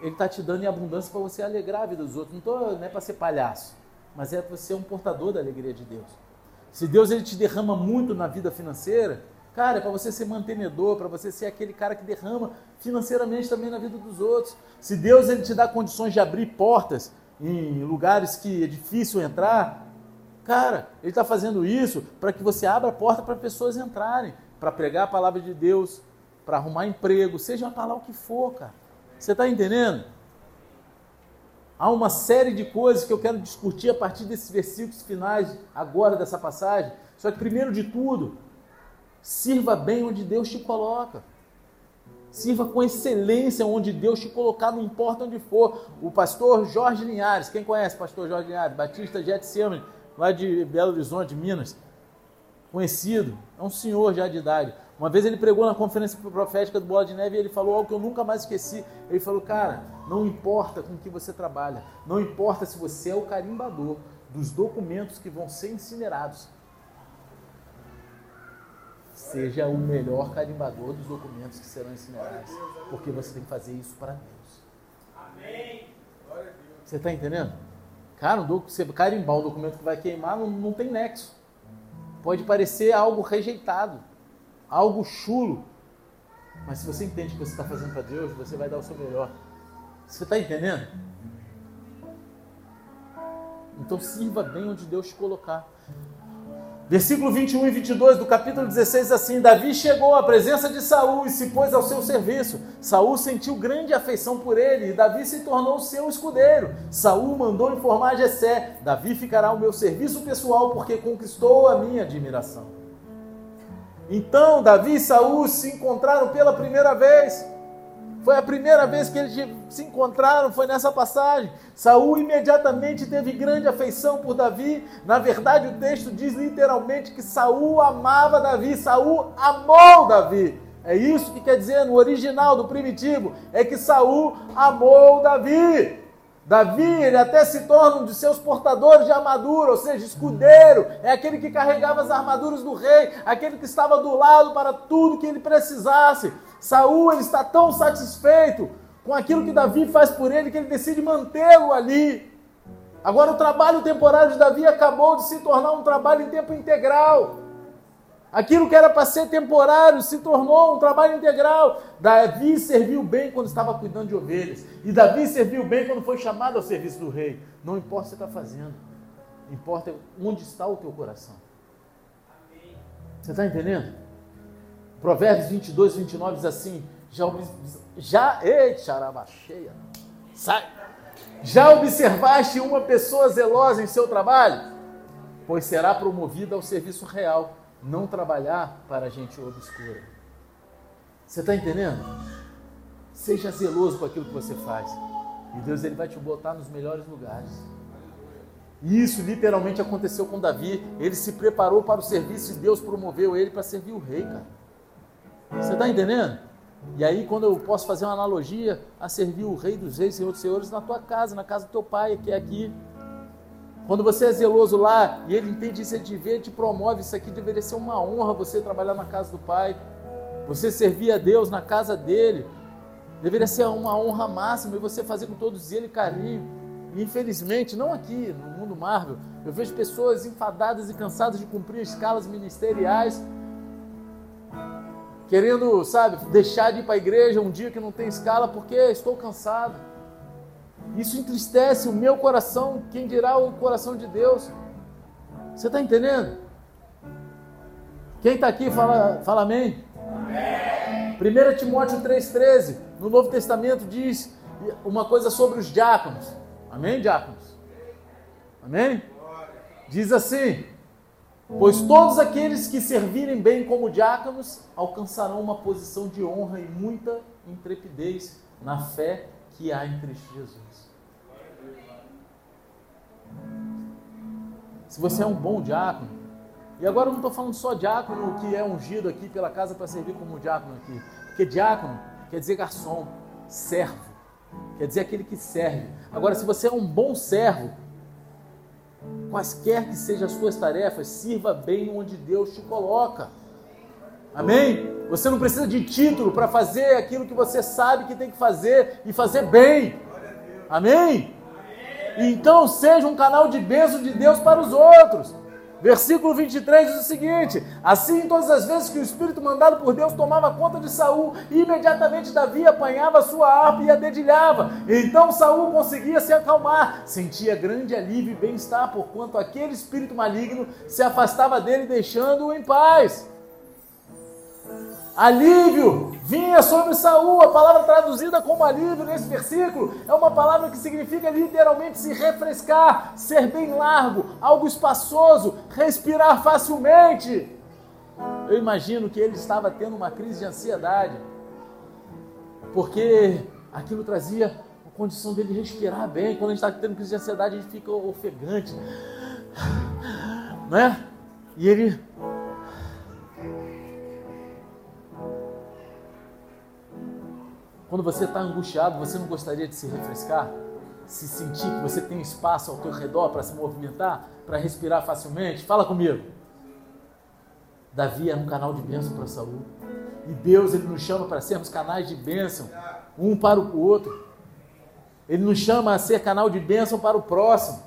ele está te dando em abundância para você alegrar a vida dos outros. Não, tô, não é para ser palhaço, mas é para ser um portador da alegria de Deus. Se Deus ele te derrama muito na vida financeira, Cara, é para você ser mantenedor, para você ser aquele cara que derrama financeiramente também na vida dos outros. Se Deus ele te dá condições de abrir portas em lugares que é difícil entrar, cara, ele está fazendo isso para que você abra a porta para pessoas entrarem, para pregar a palavra de Deus, para arrumar emprego, seja lá o que for, cara. Você está entendendo? Há uma série de coisas que eu quero discutir a partir desses versículos finais agora dessa passagem. Só que primeiro de tudo, Sirva bem onde Deus te coloca. Sirva com excelência onde Deus te colocar, não importa onde for. O pastor Jorge Linhares, quem conhece o pastor Jorge Linhares? Batista Getsemane, lá de Belo Horizonte, Minas. Conhecido, é um senhor já de idade. Uma vez ele pregou na conferência profética do Bola de Neve e ele falou algo que eu nunca mais esqueci. Ele falou, cara, não importa com que você trabalha, não importa se você é o carimbador dos documentos que vão ser incinerados seja o melhor carimbador dos documentos que serão incinerados. Porque você tem que fazer isso para Deus. Amém. Você está entendendo? Cara, você carimbar um documento que vai queimar não, não tem nexo. Pode parecer algo rejeitado, algo chulo. Mas se você entende que você está fazendo para Deus, você vai dar o seu melhor. Você está entendendo? Então sirva bem onde Deus te colocar. Versículo 21 e 22 do capítulo 16 assim: Davi chegou à presença de Saul e se pôs ao seu serviço. Saul sentiu grande afeição por ele e Davi se tornou seu escudeiro. Saul mandou informar a Jessé: Davi ficará ao meu serviço pessoal porque conquistou a minha admiração. Então Davi e Saul se encontraram pela primeira vez. Foi a primeira vez que eles se encontraram, foi nessa passagem. Saul imediatamente teve grande afeição por Davi. Na verdade, o texto diz literalmente que Saul amava Davi, Saul amou Davi. É isso que quer dizer no original do primitivo, é que Saul amou Davi. Davi, ele até se torna um de seus portadores de armadura, ou seja, escudeiro, é aquele que carregava as armaduras do rei, aquele que estava do lado para tudo que ele precisasse. Saul ele está tão satisfeito com aquilo que Davi faz por ele que ele decide mantê-lo ali. Agora o trabalho temporário de Davi acabou de se tornar um trabalho em tempo integral. Aquilo que era para ser temporário se tornou um trabalho integral. Davi serviu bem quando estava cuidando de ovelhas. E Davi serviu bem quando foi chamado ao serviço do rei. Não importa o que você está fazendo. Importa onde está o teu coração. Você está entendendo? Provérbios 22, 29 diz assim: já, já ei, charaba cheia, sai. Já observaste uma pessoa zelosa em seu trabalho? Pois será promovida ao serviço real, não trabalhar para gente obscura. Você está entendendo? Seja zeloso com aquilo que você faz. E Deus ele vai te botar nos melhores lugares. E isso literalmente aconteceu com Davi. Ele se preparou para o serviço e Deus promoveu ele para servir o rei, cara. Você está entendendo? E aí, quando eu posso fazer uma analogia a servir o Rei dos Reis, Senhor dos Senhores, na tua casa, na casa do teu pai, que é aqui. Quando você é zeloso lá e ele entende isso, ele te vê, te promove, isso aqui deveria ser uma honra você trabalhar na casa do pai. Você servir a Deus na casa dele. Deveria ser uma honra máxima e você fazer com todos eles carinho. Infelizmente, não aqui no mundo Marvel, eu vejo pessoas enfadadas e cansadas de cumprir escalas ministeriais, querendo, sabe, deixar de ir para a igreja um dia que não tem escala porque estou cansado. Isso entristece o meu coração, quem dirá o coração de Deus. Você está entendendo? Quem está aqui fala, fala amém. amém. 1 Timóteo 3,13, no Novo Testamento, diz uma coisa sobre os diáconos. Amém, diáconos? Amém? Diz assim: Pois todos aqueles que servirem bem como diáconos alcançarão uma posição de honra e muita intrepidez na fé que há em Cristo Jesus. Se você é um bom diácono, e agora eu não estou falando só diácono que é ungido aqui pela casa para servir como diácono aqui, porque diácono quer dizer garçom, servo, quer dizer aquele que serve. Agora, se você é um bom servo, quaisquer que sejam as suas tarefas, sirva bem onde Deus te coloca. Amém? Você não precisa de título para fazer aquilo que você sabe que tem que fazer e fazer bem. Amém? Então seja um canal de bênção de Deus para os outros. Versículo 23 diz o seguinte: Assim, todas as vezes que o Espírito mandado por Deus tomava conta de Saul, imediatamente Davi apanhava sua harpa e a dedilhava. Então Saul conseguia se acalmar, sentia grande alívio e bem-estar, porquanto aquele espírito maligno se afastava dele, deixando-o em paz alívio vinha sobre Saul. A palavra traduzida como alívio nesse versículo é uma palavra que significa literalmente se refrescar, ser bem largo, algo espaçoso, respirar facilmente. Eu imagino que ele estava tendo uma crise de ansiedade, porque aquilo trazia a condição dele respirar bem. Quando a gente está tendo crise de ansiedade, a gente fica ofegante, né? E ele Quando você está angustiado, você não gostaria de se refrescar? Se sentir que você tem espaço ao teu redor para se movimentar, para respirar facilmente? Fala comigo. Davi era um canal de bênção para Saul. E Deus ele nos chama para sermos canais de bênção um para o outro. Ele nos chama a ser canal de bênção para o próximo.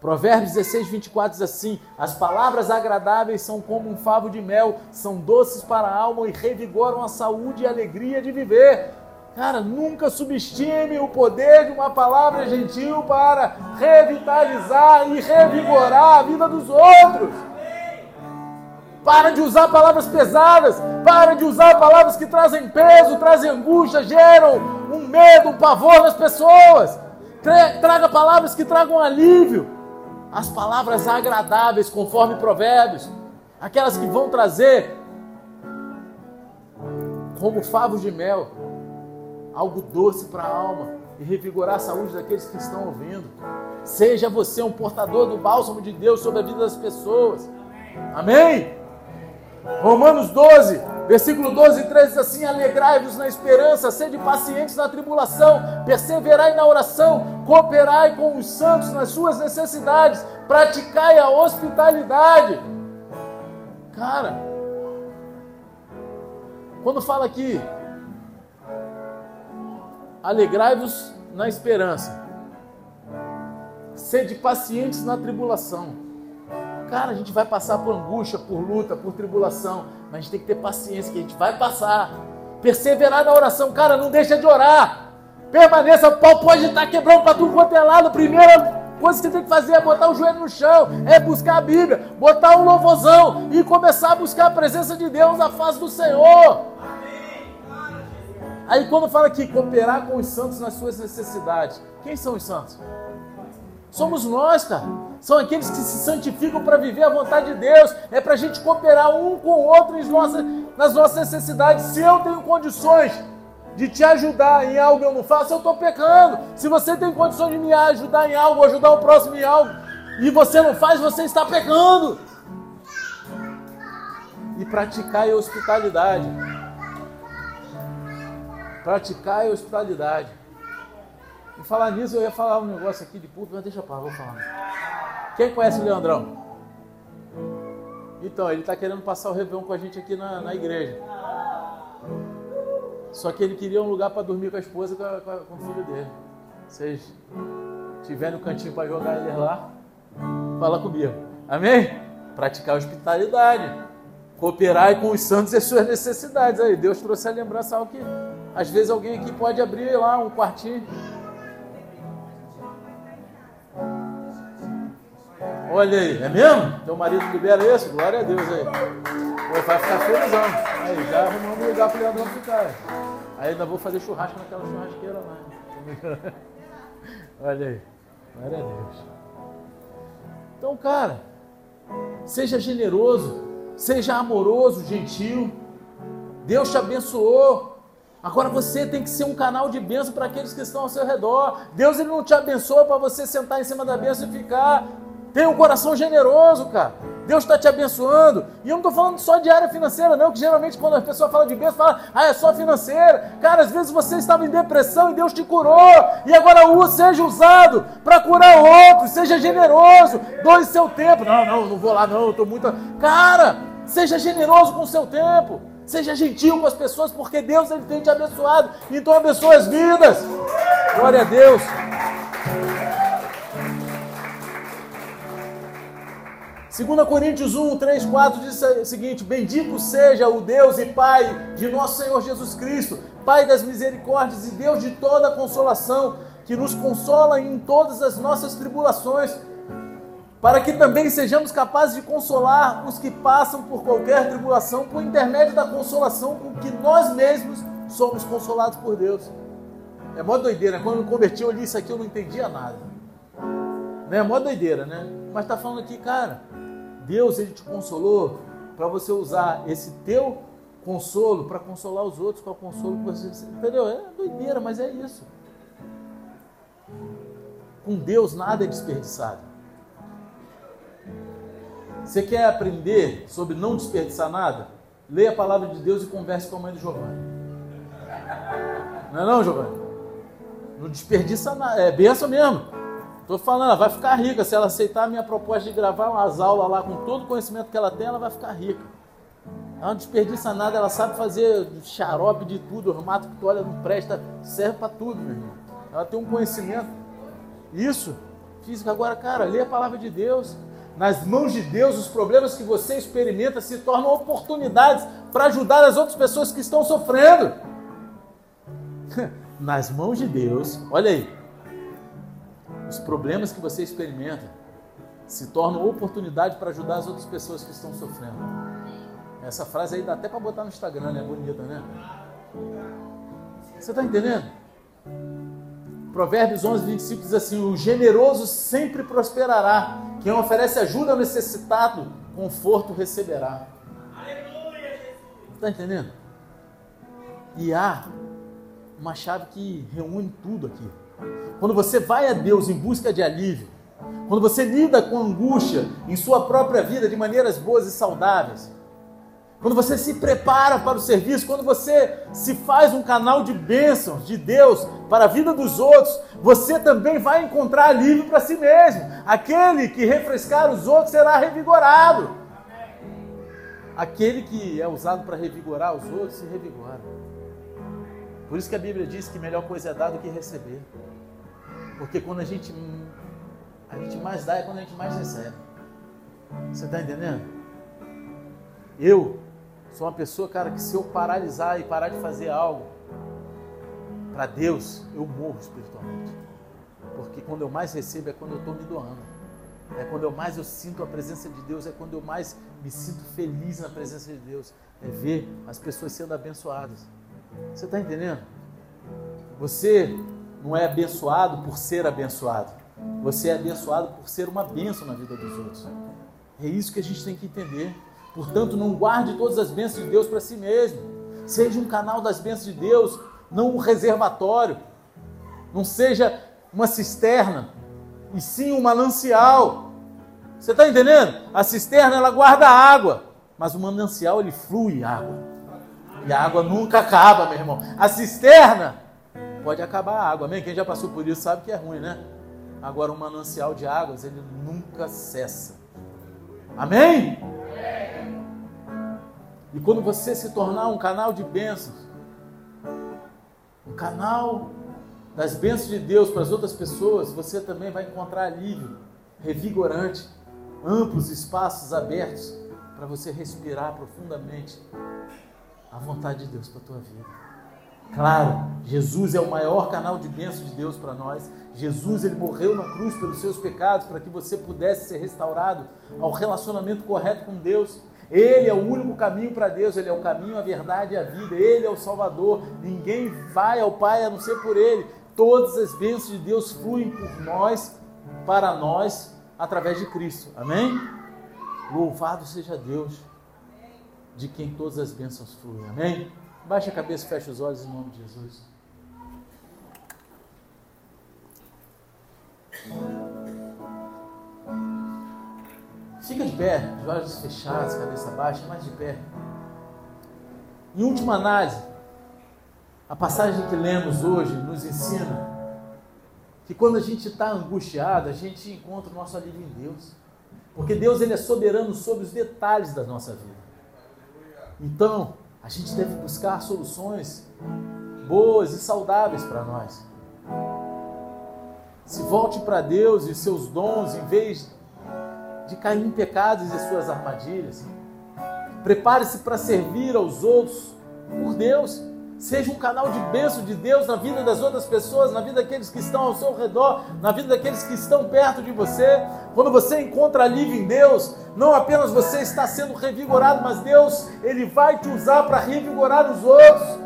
Provérbios 16, 24 diz assim: As palavras agradáveis são como um favo de mel, são doces para a alma e revigoram a saúde e a alegria de viver. Cara, nunca subestime o poder de uma palavra gentil para revitalizar e revigorar a vida dos outros. Para de usar palavras pesadas, para de usar palavras que trazem peso, trazem angústia, geram um medo, um pavor nas pessoas. Traga palavras que tragam alívio as palavras agradáveis, conforme Provérbios, aquelas que vão trazer, como favos de mel, algo doce para a alma e revigorar a saúde daqueles que estão ouvindo. Seja você um portador do bálsamo de Deus sobre a vida das pessoas. Amém? Romanos 12, versículo 12 e 13 diz assim: Alegrai-vos na esperança, sede pacientes na tribulação, perseverai na oração, cooperai com os santos nas suas necessidades, praticai a hospitalidade. Cara, quando fala aqui, alegrai-vos na esperança, sede pacientes na tribulação. Cara, a gente vai passar por angústia, por luta, por tribulação, mas a gente tem que ter paciência, que a gente vai passar. Perseverar na oração, cara, não deixa de orar. Permaneça, o pau pode estar quebrando para tudo quanto é lado. Primeira coisa que você tem que fazer é botar o joelho no chão, é buscar a Bíblia, botar um louvorzão e começar a buscar a presença de Deus na face do Senhor. Aí quando fala que cooperar com os santos nas suas necessidades, quem são os santos? Somos nós, cara. São aqueles que se santificam para viver a vontade de Deus. É para a gente cooperar um com o outro nas nossas, nas nossas necessidades. Se eu tenho condições de te ajudar em algo eu não faço, eu estou pecando. Se você tem condições de me ajudar em algo, ajudar o próximo em algo, e você não faz, você está pecando. E praticar a hospitalidade. Praticar a hospitalidade. Falar nisso, eu ia falar um negócio aqui de puto, mas deixa eu parar, vou falar. Quem conhece o Leandrão? Então, ele está querendo passar o Réveillon com a gente aqui na, na igreja. Só que ele queria um lugar para dormir com a esposa e com, com, o filho dele. Vocês tiverem um cantinho para jogar eles lá, fala comigo. Amém? Praticar hospitalidade. Cooperar com os santos e as suas necessidades. Aí, Deus trouxe a lembrança que às vezes alguém aqui pode abrir lá um quartinho. Olha aí, é mesmo? Teu marido libera isso? Glória a Deus aí. Pô, vai ficar felizão. Aí, já arrumamos um lugar para o Leandrão ficar. Aí ainda vou fazer churrasco naquela churrasqueira lá. Olha aí. Glória a Deus. Então, cara, seja generoso, seja amoroso, gentil. Deus te abençoou. Agora você tem que ser um canal de bênção para aqueles que estão ao seu redor. Deus ele não te abençoa para você sentar em cima da bênção e ficar Tenha um coração generoso, cara. Deus está te abençoando. E eu não estou falando só de área financeira, não, que geralmente quando a pessoa fala de bênção, fala, ah, é só financeira. Cara, às vezes você estava em depressão e Deus te curou. E agora seja usado para curar outros. Seja generoso. Doe seu tempo. Não, não, não vou lá, não, eu estou muito. Cara, seja generoso com o seu tempo. Seja gentil com as pessoas, porque Deus ele tem te abençoado. Então abençoe as vidas. Glória a Deus. 2 Coríntios 1, 3, 4 diz o seguinte: Bendito seja o Deus e Pai de nosso Senhor Jesus Cristo, Pai das misericórdias e Deus de toda consolação, que nos consola em todas as nossas tribulações, para que também sejamos capazes de consolar os que passam por qualquer tribulação, por intermédio da consolação com que nós mesmos somos consolados por Deus. É mó doideira, quando eu me converti, eu li isso aqui, eu não entendia nada. É mó doideira, né? Mas está falando aqui, cara, Deus ele te consolou para você usar esse teu consolo para consolar os outros com o consolo que você. Entendeu? É doideira, mas é isso. Com Deus nada é desperdiçado. Você quer aprender sobre não desperdiçar nada? Leia a palavra de Deus e converse com a mãe do Giovanni. Não é não, Giovanni? Não desperdiça nada. É benção mesmo. Estou falando, ela vai ficar rica. Se ela aceitar a minha proposta de gravar umas aulas lá com todo o conhecimento que ela tem, ela vai ficar rica. Ela não desperdiça nada, ela sabe fazer xarope de tudo, o mato que tu olha não presta, serve para tudo, meu irmão. Ela tem um conhecimento. Isso, física. Agora, cara, lê a palavra de Deus. Nas mãos de Deus, os problemas que você experimenta se tornam oportunidades para ajudar as outras pessoas que estão sofrendo. Nas mãos de Deus, olha aí, os problemas que você experimenta se tornam oportunidade para ajudar as outras pessoas que estão sofrendo. Essa frase aí dá até para botar no Instagram, né? Bonita, né? Você está entendendo? Provérbios 11, 25 diz assim: O generoso sempre prosperará. Quem oferece ajuda ao necessitado, conforto receberá. Está entendendo? E há uma chave que reúne tudo aqui. Quando você vai a Deus em busca de alívio, quando você lida com angústia em sua própria vida de maneiras boas e saudáveis, quando você se prepara para o serviço, quando você se faz um canal de bênçãos de Deus para a vida dos outros, você também vai encontrar alívio para si mesmo. Aquele que refrescar os outros será revigorado. Aquele que é usado para revigorar os outros se revigora. Por isso que a Bíblia diz que melhor coisa é dar do que receber. Porque quando a gente, a gente mais dá é quando a gente mais recebe. Você está entendendo? Eu sou uma pessoa, cara, que se eu paralisar e parar de fazer algo para Deus, eu morro espiritualmente. Porque quando eu mais recebo é quando eu estou me doando. É quando eu mais eu sinto a presença de Deus, é quando eu mais me sinto feliz na presença de Deus. É ver as pessoas sendo abençoadas. Você está entendendo? Você não é abençoado por ser abençoado. Você é abençoado por ser uma bênção na vida dos outros. É isso que a gente tem que entender. Portanto, não guarde todas as bênçãos de Deus para si mesmo. Seja um canal das bênçãos de Deus, não um reservatório. Não seja uma cisterna, e sim um manancial. Você está entendendo? A cisterna ela guarda água, mas o manancial ele flui água. E a água nunca acaba, meu irmão. A cisterna pode acabar a água. Amém? Quem já passou por isso sabe que é ruim, né? Agora, um manancial de águas, ele nunca cessa. Amém? E quando você se tornar um canal de bênçãos, um canal das bênçãos de Deus para as outras pessoas, você também vai encontrar alívio revigorante, amplos espaços abertos para você respirar profundamente a vontade de Deus para a tua vida. Claro, Jesus é o maior canal de bênção de Deus para nós. Jesus ele morreu na cruz pelos seus pecados para que você pudesse ser restaurado ao relacionamento correto com Deus. Ele é o único caminho para Deus, ele é o caminho, a verdade e a vida. Ele é o Salvador. Ninguém vai ao Pai a não ser por ele. Todas as bênçãos de Deus fluem por nós, para nós, através de Cristo. Amém? Louvado seja Deus, de quem todas as bênçãos fluem. Amém? Baixa a cabeça, fecha os olhos em nome de Jesus. Fica de pé, os olhos fechados, cabeça baixa, mais de pé. Em última análise, a passagem que lemos hoje nos ensina que quando a gente está angustiado, a gente encontra o nosso alívio em Deus. Porque Deus ele é soberano sobre os detalhes da nossa vida. Então, a gente deve buscar soluções boas e saudáveis para nós. Se volte para Deus e seus dons em vez de cair em pecados e suas armadilhas. Prepare-se para servir aos outros por Deus. Seja um canal de bênção de Deus na vida das outras pessoas, na vida daqueles que estão ao seu redor, na vida daqueles que estão perto de você. Quando você encontra alívio em Deus, não apenas você está sendo revigorado, mas Deus, Ele vai te usar para revigorar os outros.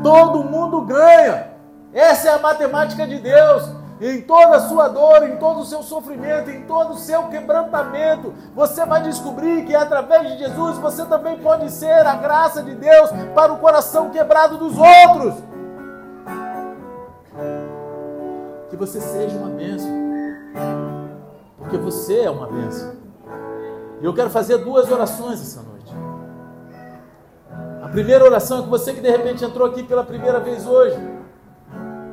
Todo mundo ganha. Essa é a matemática de Deus em toda a sua dor, em todo o seu sofrimento, em todo o seu quebrantamento, você vai descobrir que através de Jesus você também pode ser a graça de Deus para o coração quebrado dos outros. Que você seja uma bênção, porque você é uma bênção. E eu quero fazer duas orações essa noite. A primeira oração é com você que de repente entrou aqui pela primeira vez hoje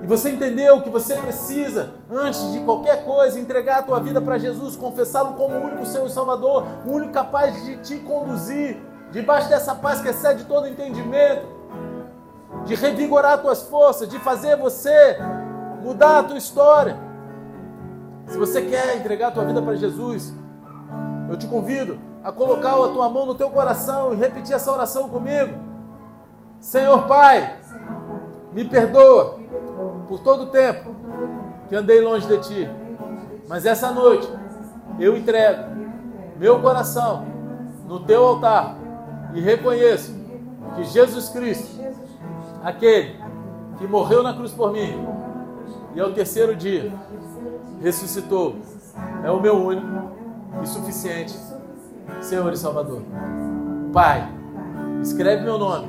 você entendeu que você precisa, antes de qualquer coisa, entregar a tua vida para Jesus, confessá-lo como o único Senhor e Salvador, o único capaz de te conduzir debaixo dessa paz que excede todo entendimento, de revigorar as tuas forças, de fazer você mudar a tua história. Se você quer entregar a tua vida para Jesus, eu te convido a colocar a tua mão no teu coração e repetir essa oração comigo. Senhor Pai, me perdoa por todo o tempo que andei longe de ti. Mas essa noite eu entrego meu coração no teu altar e reconheço que Jesus Cristo, aquele que morreu na cruz por mim e ao terceiro dia ressuscitou, é o meu único e suficiente Senhor e Salvador. Pai, escreve meu nome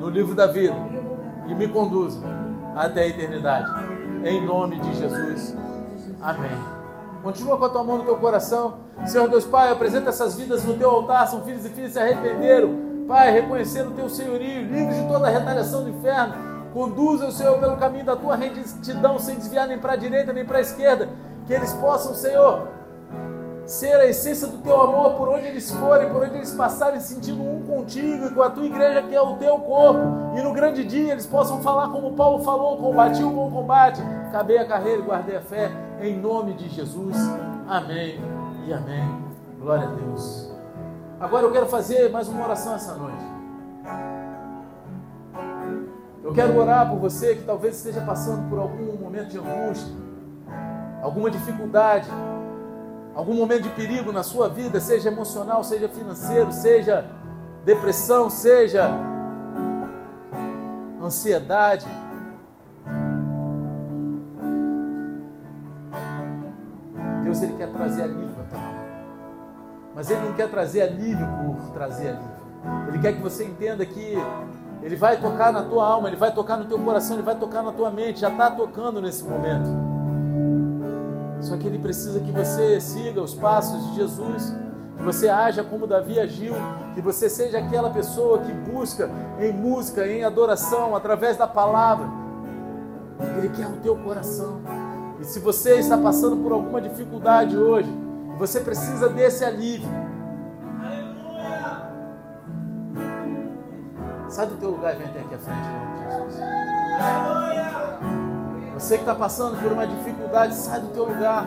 no livro da vida e me conduza até a eternidade. Em nome de Jesus. Amém. Continua com a tua mão no teu coração. Senhor Deus Pai, apresenta essas vidas no teu altar. São filhos e filhas que se arrependeram. Pai, reconhecendo o teu senhorio, livre de toda a retaliação do inferno. Conduza o Senhor pelo caminho da tua retidão, sem desviar nem para a direita nem para a esquerda. Que eles possam, Senhor, ser a essência do teu amor por onde eles forem, por onde eles passarem, sentindo um contigo e com a tua igreja que é o teu corpo. E no grande dia eles possam falar como Paulo falou: combati o bom combate, acabei a carreira e guardei a fé, em nome de Jesus. Amém e amém. Glória a Deus. Agora eu quero fazer mais uma oração essa noite. Eu quero orar por você que talvez esteja passando por algum momento de angústia, alguma dificuldade algum momento de perigo na sua vida, seja emocional, seja financeiro, seja depressão, seja ansiedade. Deus ele quer trazer alívio à tua alma. Mas ele não quer trazer alívio por trazer alívio. Ele quer que você entenda que ele vai tocar na tua alma, ele vai tocar no teu coração, ele vai tocar na tua mente, já está tocando nesse momento. Só que ele precisa que você siga os passos de Jesus, que você haja como Davi agiu, que você seja aquela pessoa que busca em música, em adoração, através da palavra. Ele quer o teu coração. E se você está passando por alguma dificuldade hoje, você precisa desse alívio. Sai do teu lugar e vem até aqui à frente, em nome de Jesus. Você que está passando por uma dificuldade, sai do teu lugar.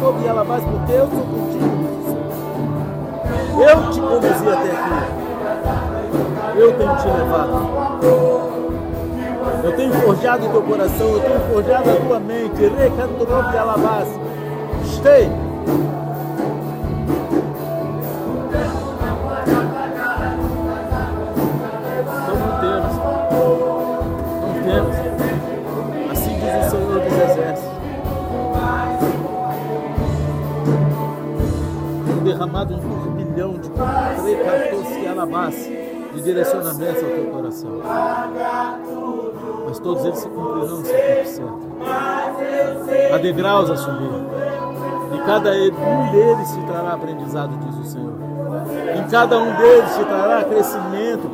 sobre ela paz, porque eu sou contigo. Eu te conduzi até aqui. Eu tenho te levado. Eu tenho forjado teu coração, eu tenho forjado a tua mente. Recanto de alabás. Stay. Derramado um turbilhão de precatos e alabás de direcionamento ao teu coração. Mas todos eles se cumprirão no seu tempo certo. Há degraus a subir. E cada um deles te trará aprendizado, diz o Senhor. Em cada um deles te trará crescimento,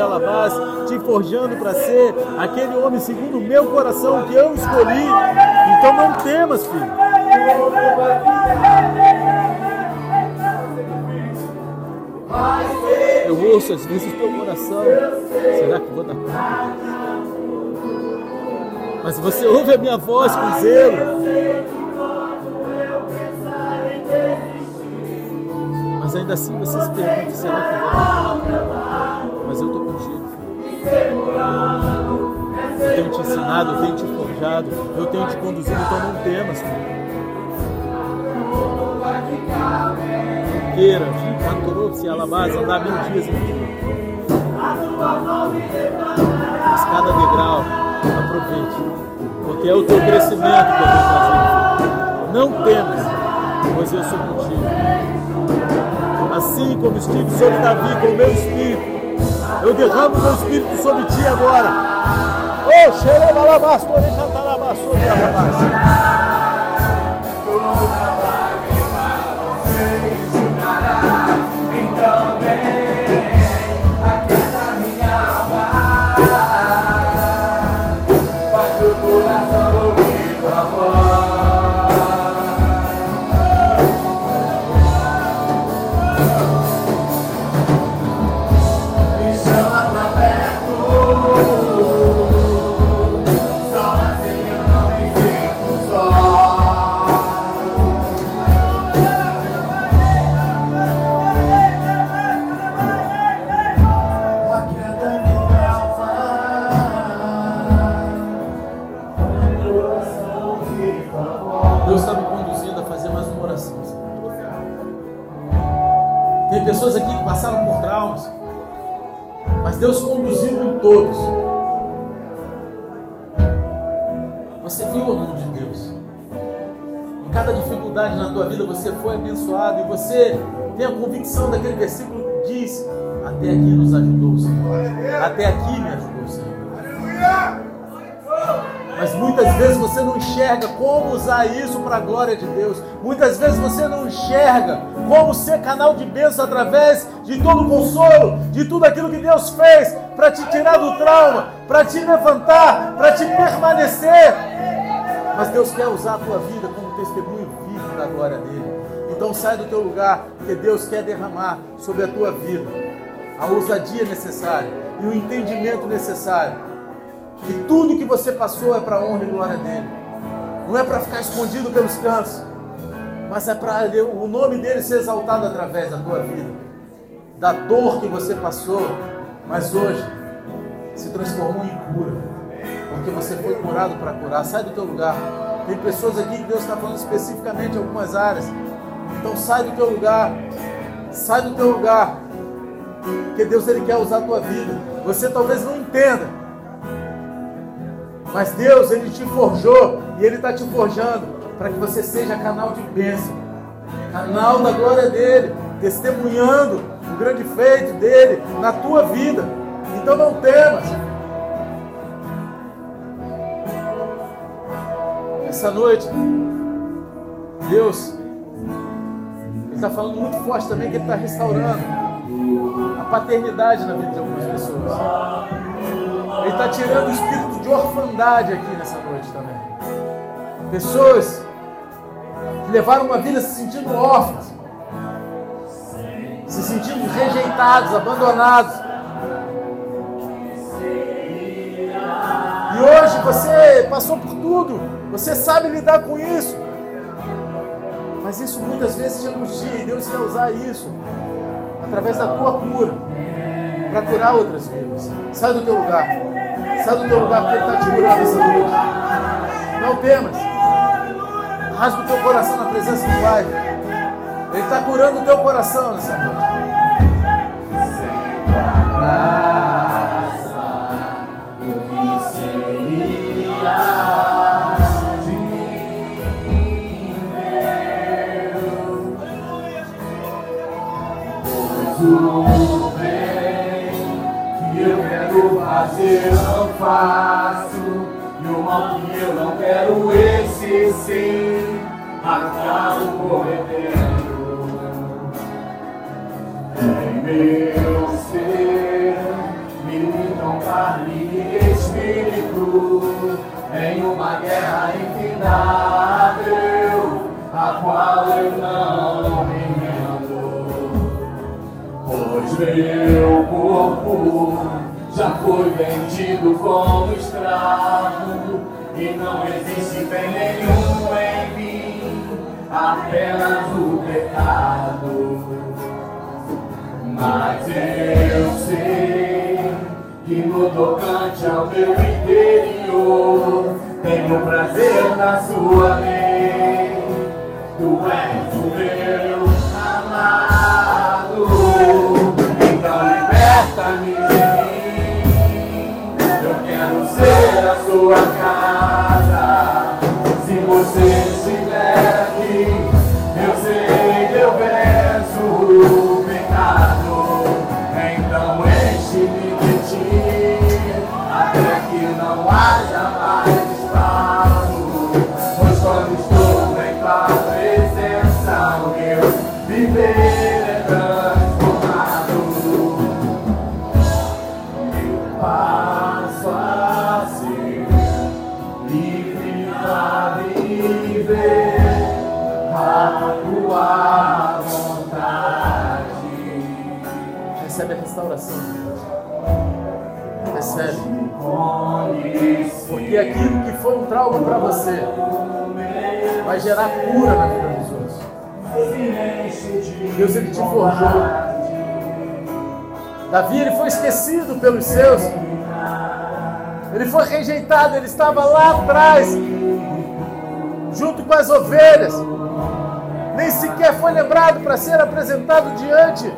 alabás, te forjando para ser aquele homem segundo o meu coração que eu escolhi. Então não temas, filho. Eu ouço às vezes o teu coração. Será que vou dar conta? Mas você ouve a minha voz com zelo. Mas ainda assim você se pergunta, será que vou? Mas eu estou contigo, filho. Eu tenho te ensinado, eu tenho te forjado, eu tenho te conduzido, então não temas. Cantorou, se alabás, andar mil dias em cada degrau, aproveite, porque é o teu crescimento que eu vou fazer. Não temas, pois eu sou contigo. Assim como estive sobre Davi com o meu espírito, eu derramo meu espírito sobre ti agora. Oh, xerebalabas, porém cantarabas sobre Deus conduziu todos. Você viu a mão de Deus. Em cada dificuldade na tua vida você foi abençoado e você tem a convicção daquele versículo que diz: Até aqui nos ajudou o Senhor. Até aqui me ajudou o Senhor. Mas muitas vezes você não enxerga como usar isso para a glória de Deus. Muitas vezes você não enxerga como ser canal de bênção através de todo consolo, de tudo aquilo que Deus fez para te tirar do trauma, para te levantar, para te permanecer. Mas Deus quer usar a tua vida como testemunho vivo da glória dele. Então sai do teu lugar, porque Deus quer derramar sobre a tua vida a ousadia necessária e o entendimento necessário que tudo que você passou é para a honra e glória dele. Não é para ficar escondido pelos cantos, mas é para o nome dele ser exaltado através da tua vida, da dor que você passou, mas hoje se transformou em cura, porque você foi curado para curar. Sai do teu lugar. Tem pessoas aqui que Deus está falando especificamente em algumas áreas. Então sai do teu lugar. Sai do teu lugar. Porque Deus ele quer usar a tua vida. Você talvez não entenda, mas Deus, Ele te forjou e Ele está te forjando para que você seja canal de bênção, canal da glória dEle, testemunhando o grande feito dEle na tua vida. Então não temas. Essa noite, Deus, está falando muito forte também que Ele está restaurando a paternidade na vida de algumas pessoas. Ele está tirando o espírito de orfandade aqui nessa noite também. Pessoas que levaram uma vida se sentindo órfãos, se sentindo rejeitados, abandonados. E hoje você passou por tudo, você sabe lidar com isso. Mas isso muitas vezes te angustia e Deus quer usar isso através da tua cura para curar outras vidas. Sai do teu lugar. Sai do teu lugar porque Ele está te curando essa noite. Não temas. Rasga o teu coração na presença do Pai. Ele está curando o teu coração nessa noite. fazer não faço, e o mal que eu não quero, sim, acabo cometendo. Meu ser, militam carne e espírito, em uma guerra infindável, a qual eu não me rendo. Pois meu corpo já foi vendido como escravo e não existe bem nenhum em mim, apenas o pecado. Mas eu sei que no tocante ao meu interior tenho prazer na sua lei. Tu és o meu amado, então liberta-me de mim. Eu quero ser a sua casa. Se você restauração. Recebe. Porque aquilo que foi um trauma para você vai gerar cura na vida dos outros. Deus ele te forjou. Davi ele foi esquecido pelos seus. Ele foi rejeitado, ele estava lá atrás, junto com as ovelhas. Nem sequer foi lembrado para ser apresentado diante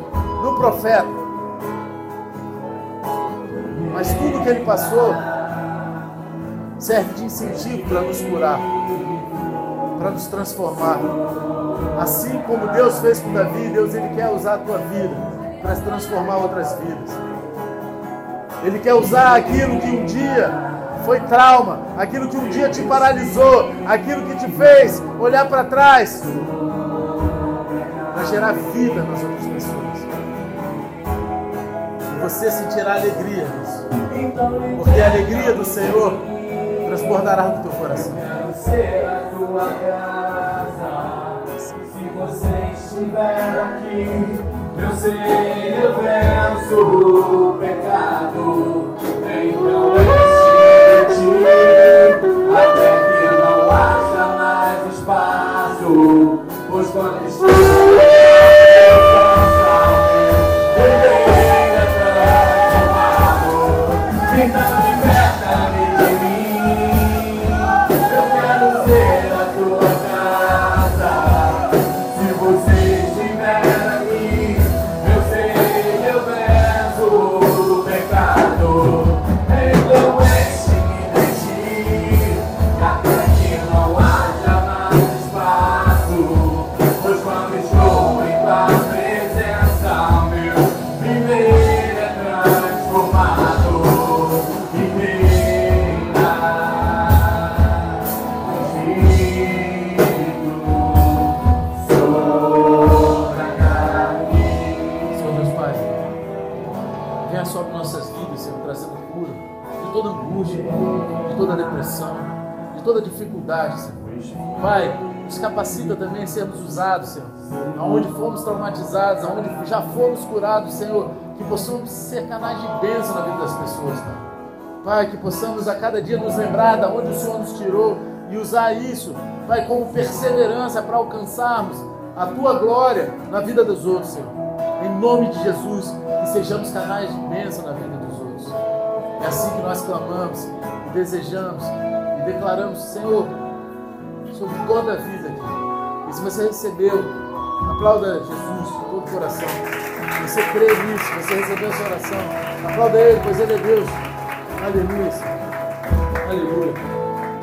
do profeta. Mas tudo que ele passou serve de incentivo para nos curar, para nos transformar. Assim como Deus fez com Davi, Deus ele quer usar a tua vida para transformar outras vidas. Ele quer usar aquilo que um dia foi trauma, aquilo que um dia te paralisou, aquilo que te fez olhar para trás, para gerar vida nas outras pessoas. E você sentirá alegria nisso, porque a alegria do Senhor transbordará no teu coração. Quero ser a tua casa. Se você estiver aqui, eu sei eu venço o pecado. Então enche ti, até que não haja mais espaço. Pois quando dificuldade, Senhor. Pai, nos capacita também a sermos usados, Senhor, aonde fomos traumatizados, aonde já fomos curados, Senhor, que possamos ser canais de bênção na vida das pessoas, Pai. Pai, que possamos a cada dia nos lembrar de onde o Senhor nos tirou e usar isso, Pai, como perseverança para alcançarmos a Tua glória na vida dos outros, Senhor. Em nome de Jesus, que sejamos canais de bênção na vida dos outros. É assim que nós clamamos e desejamos declaramos, Senhor, sobre toda a vida aqui. E se você recebeu, aplauda Jesus com todo o coração. Se você crê nisso, você recebeu essa oração, aplauda Ele, pois Ele é Deus. Aleluia. Aleluia.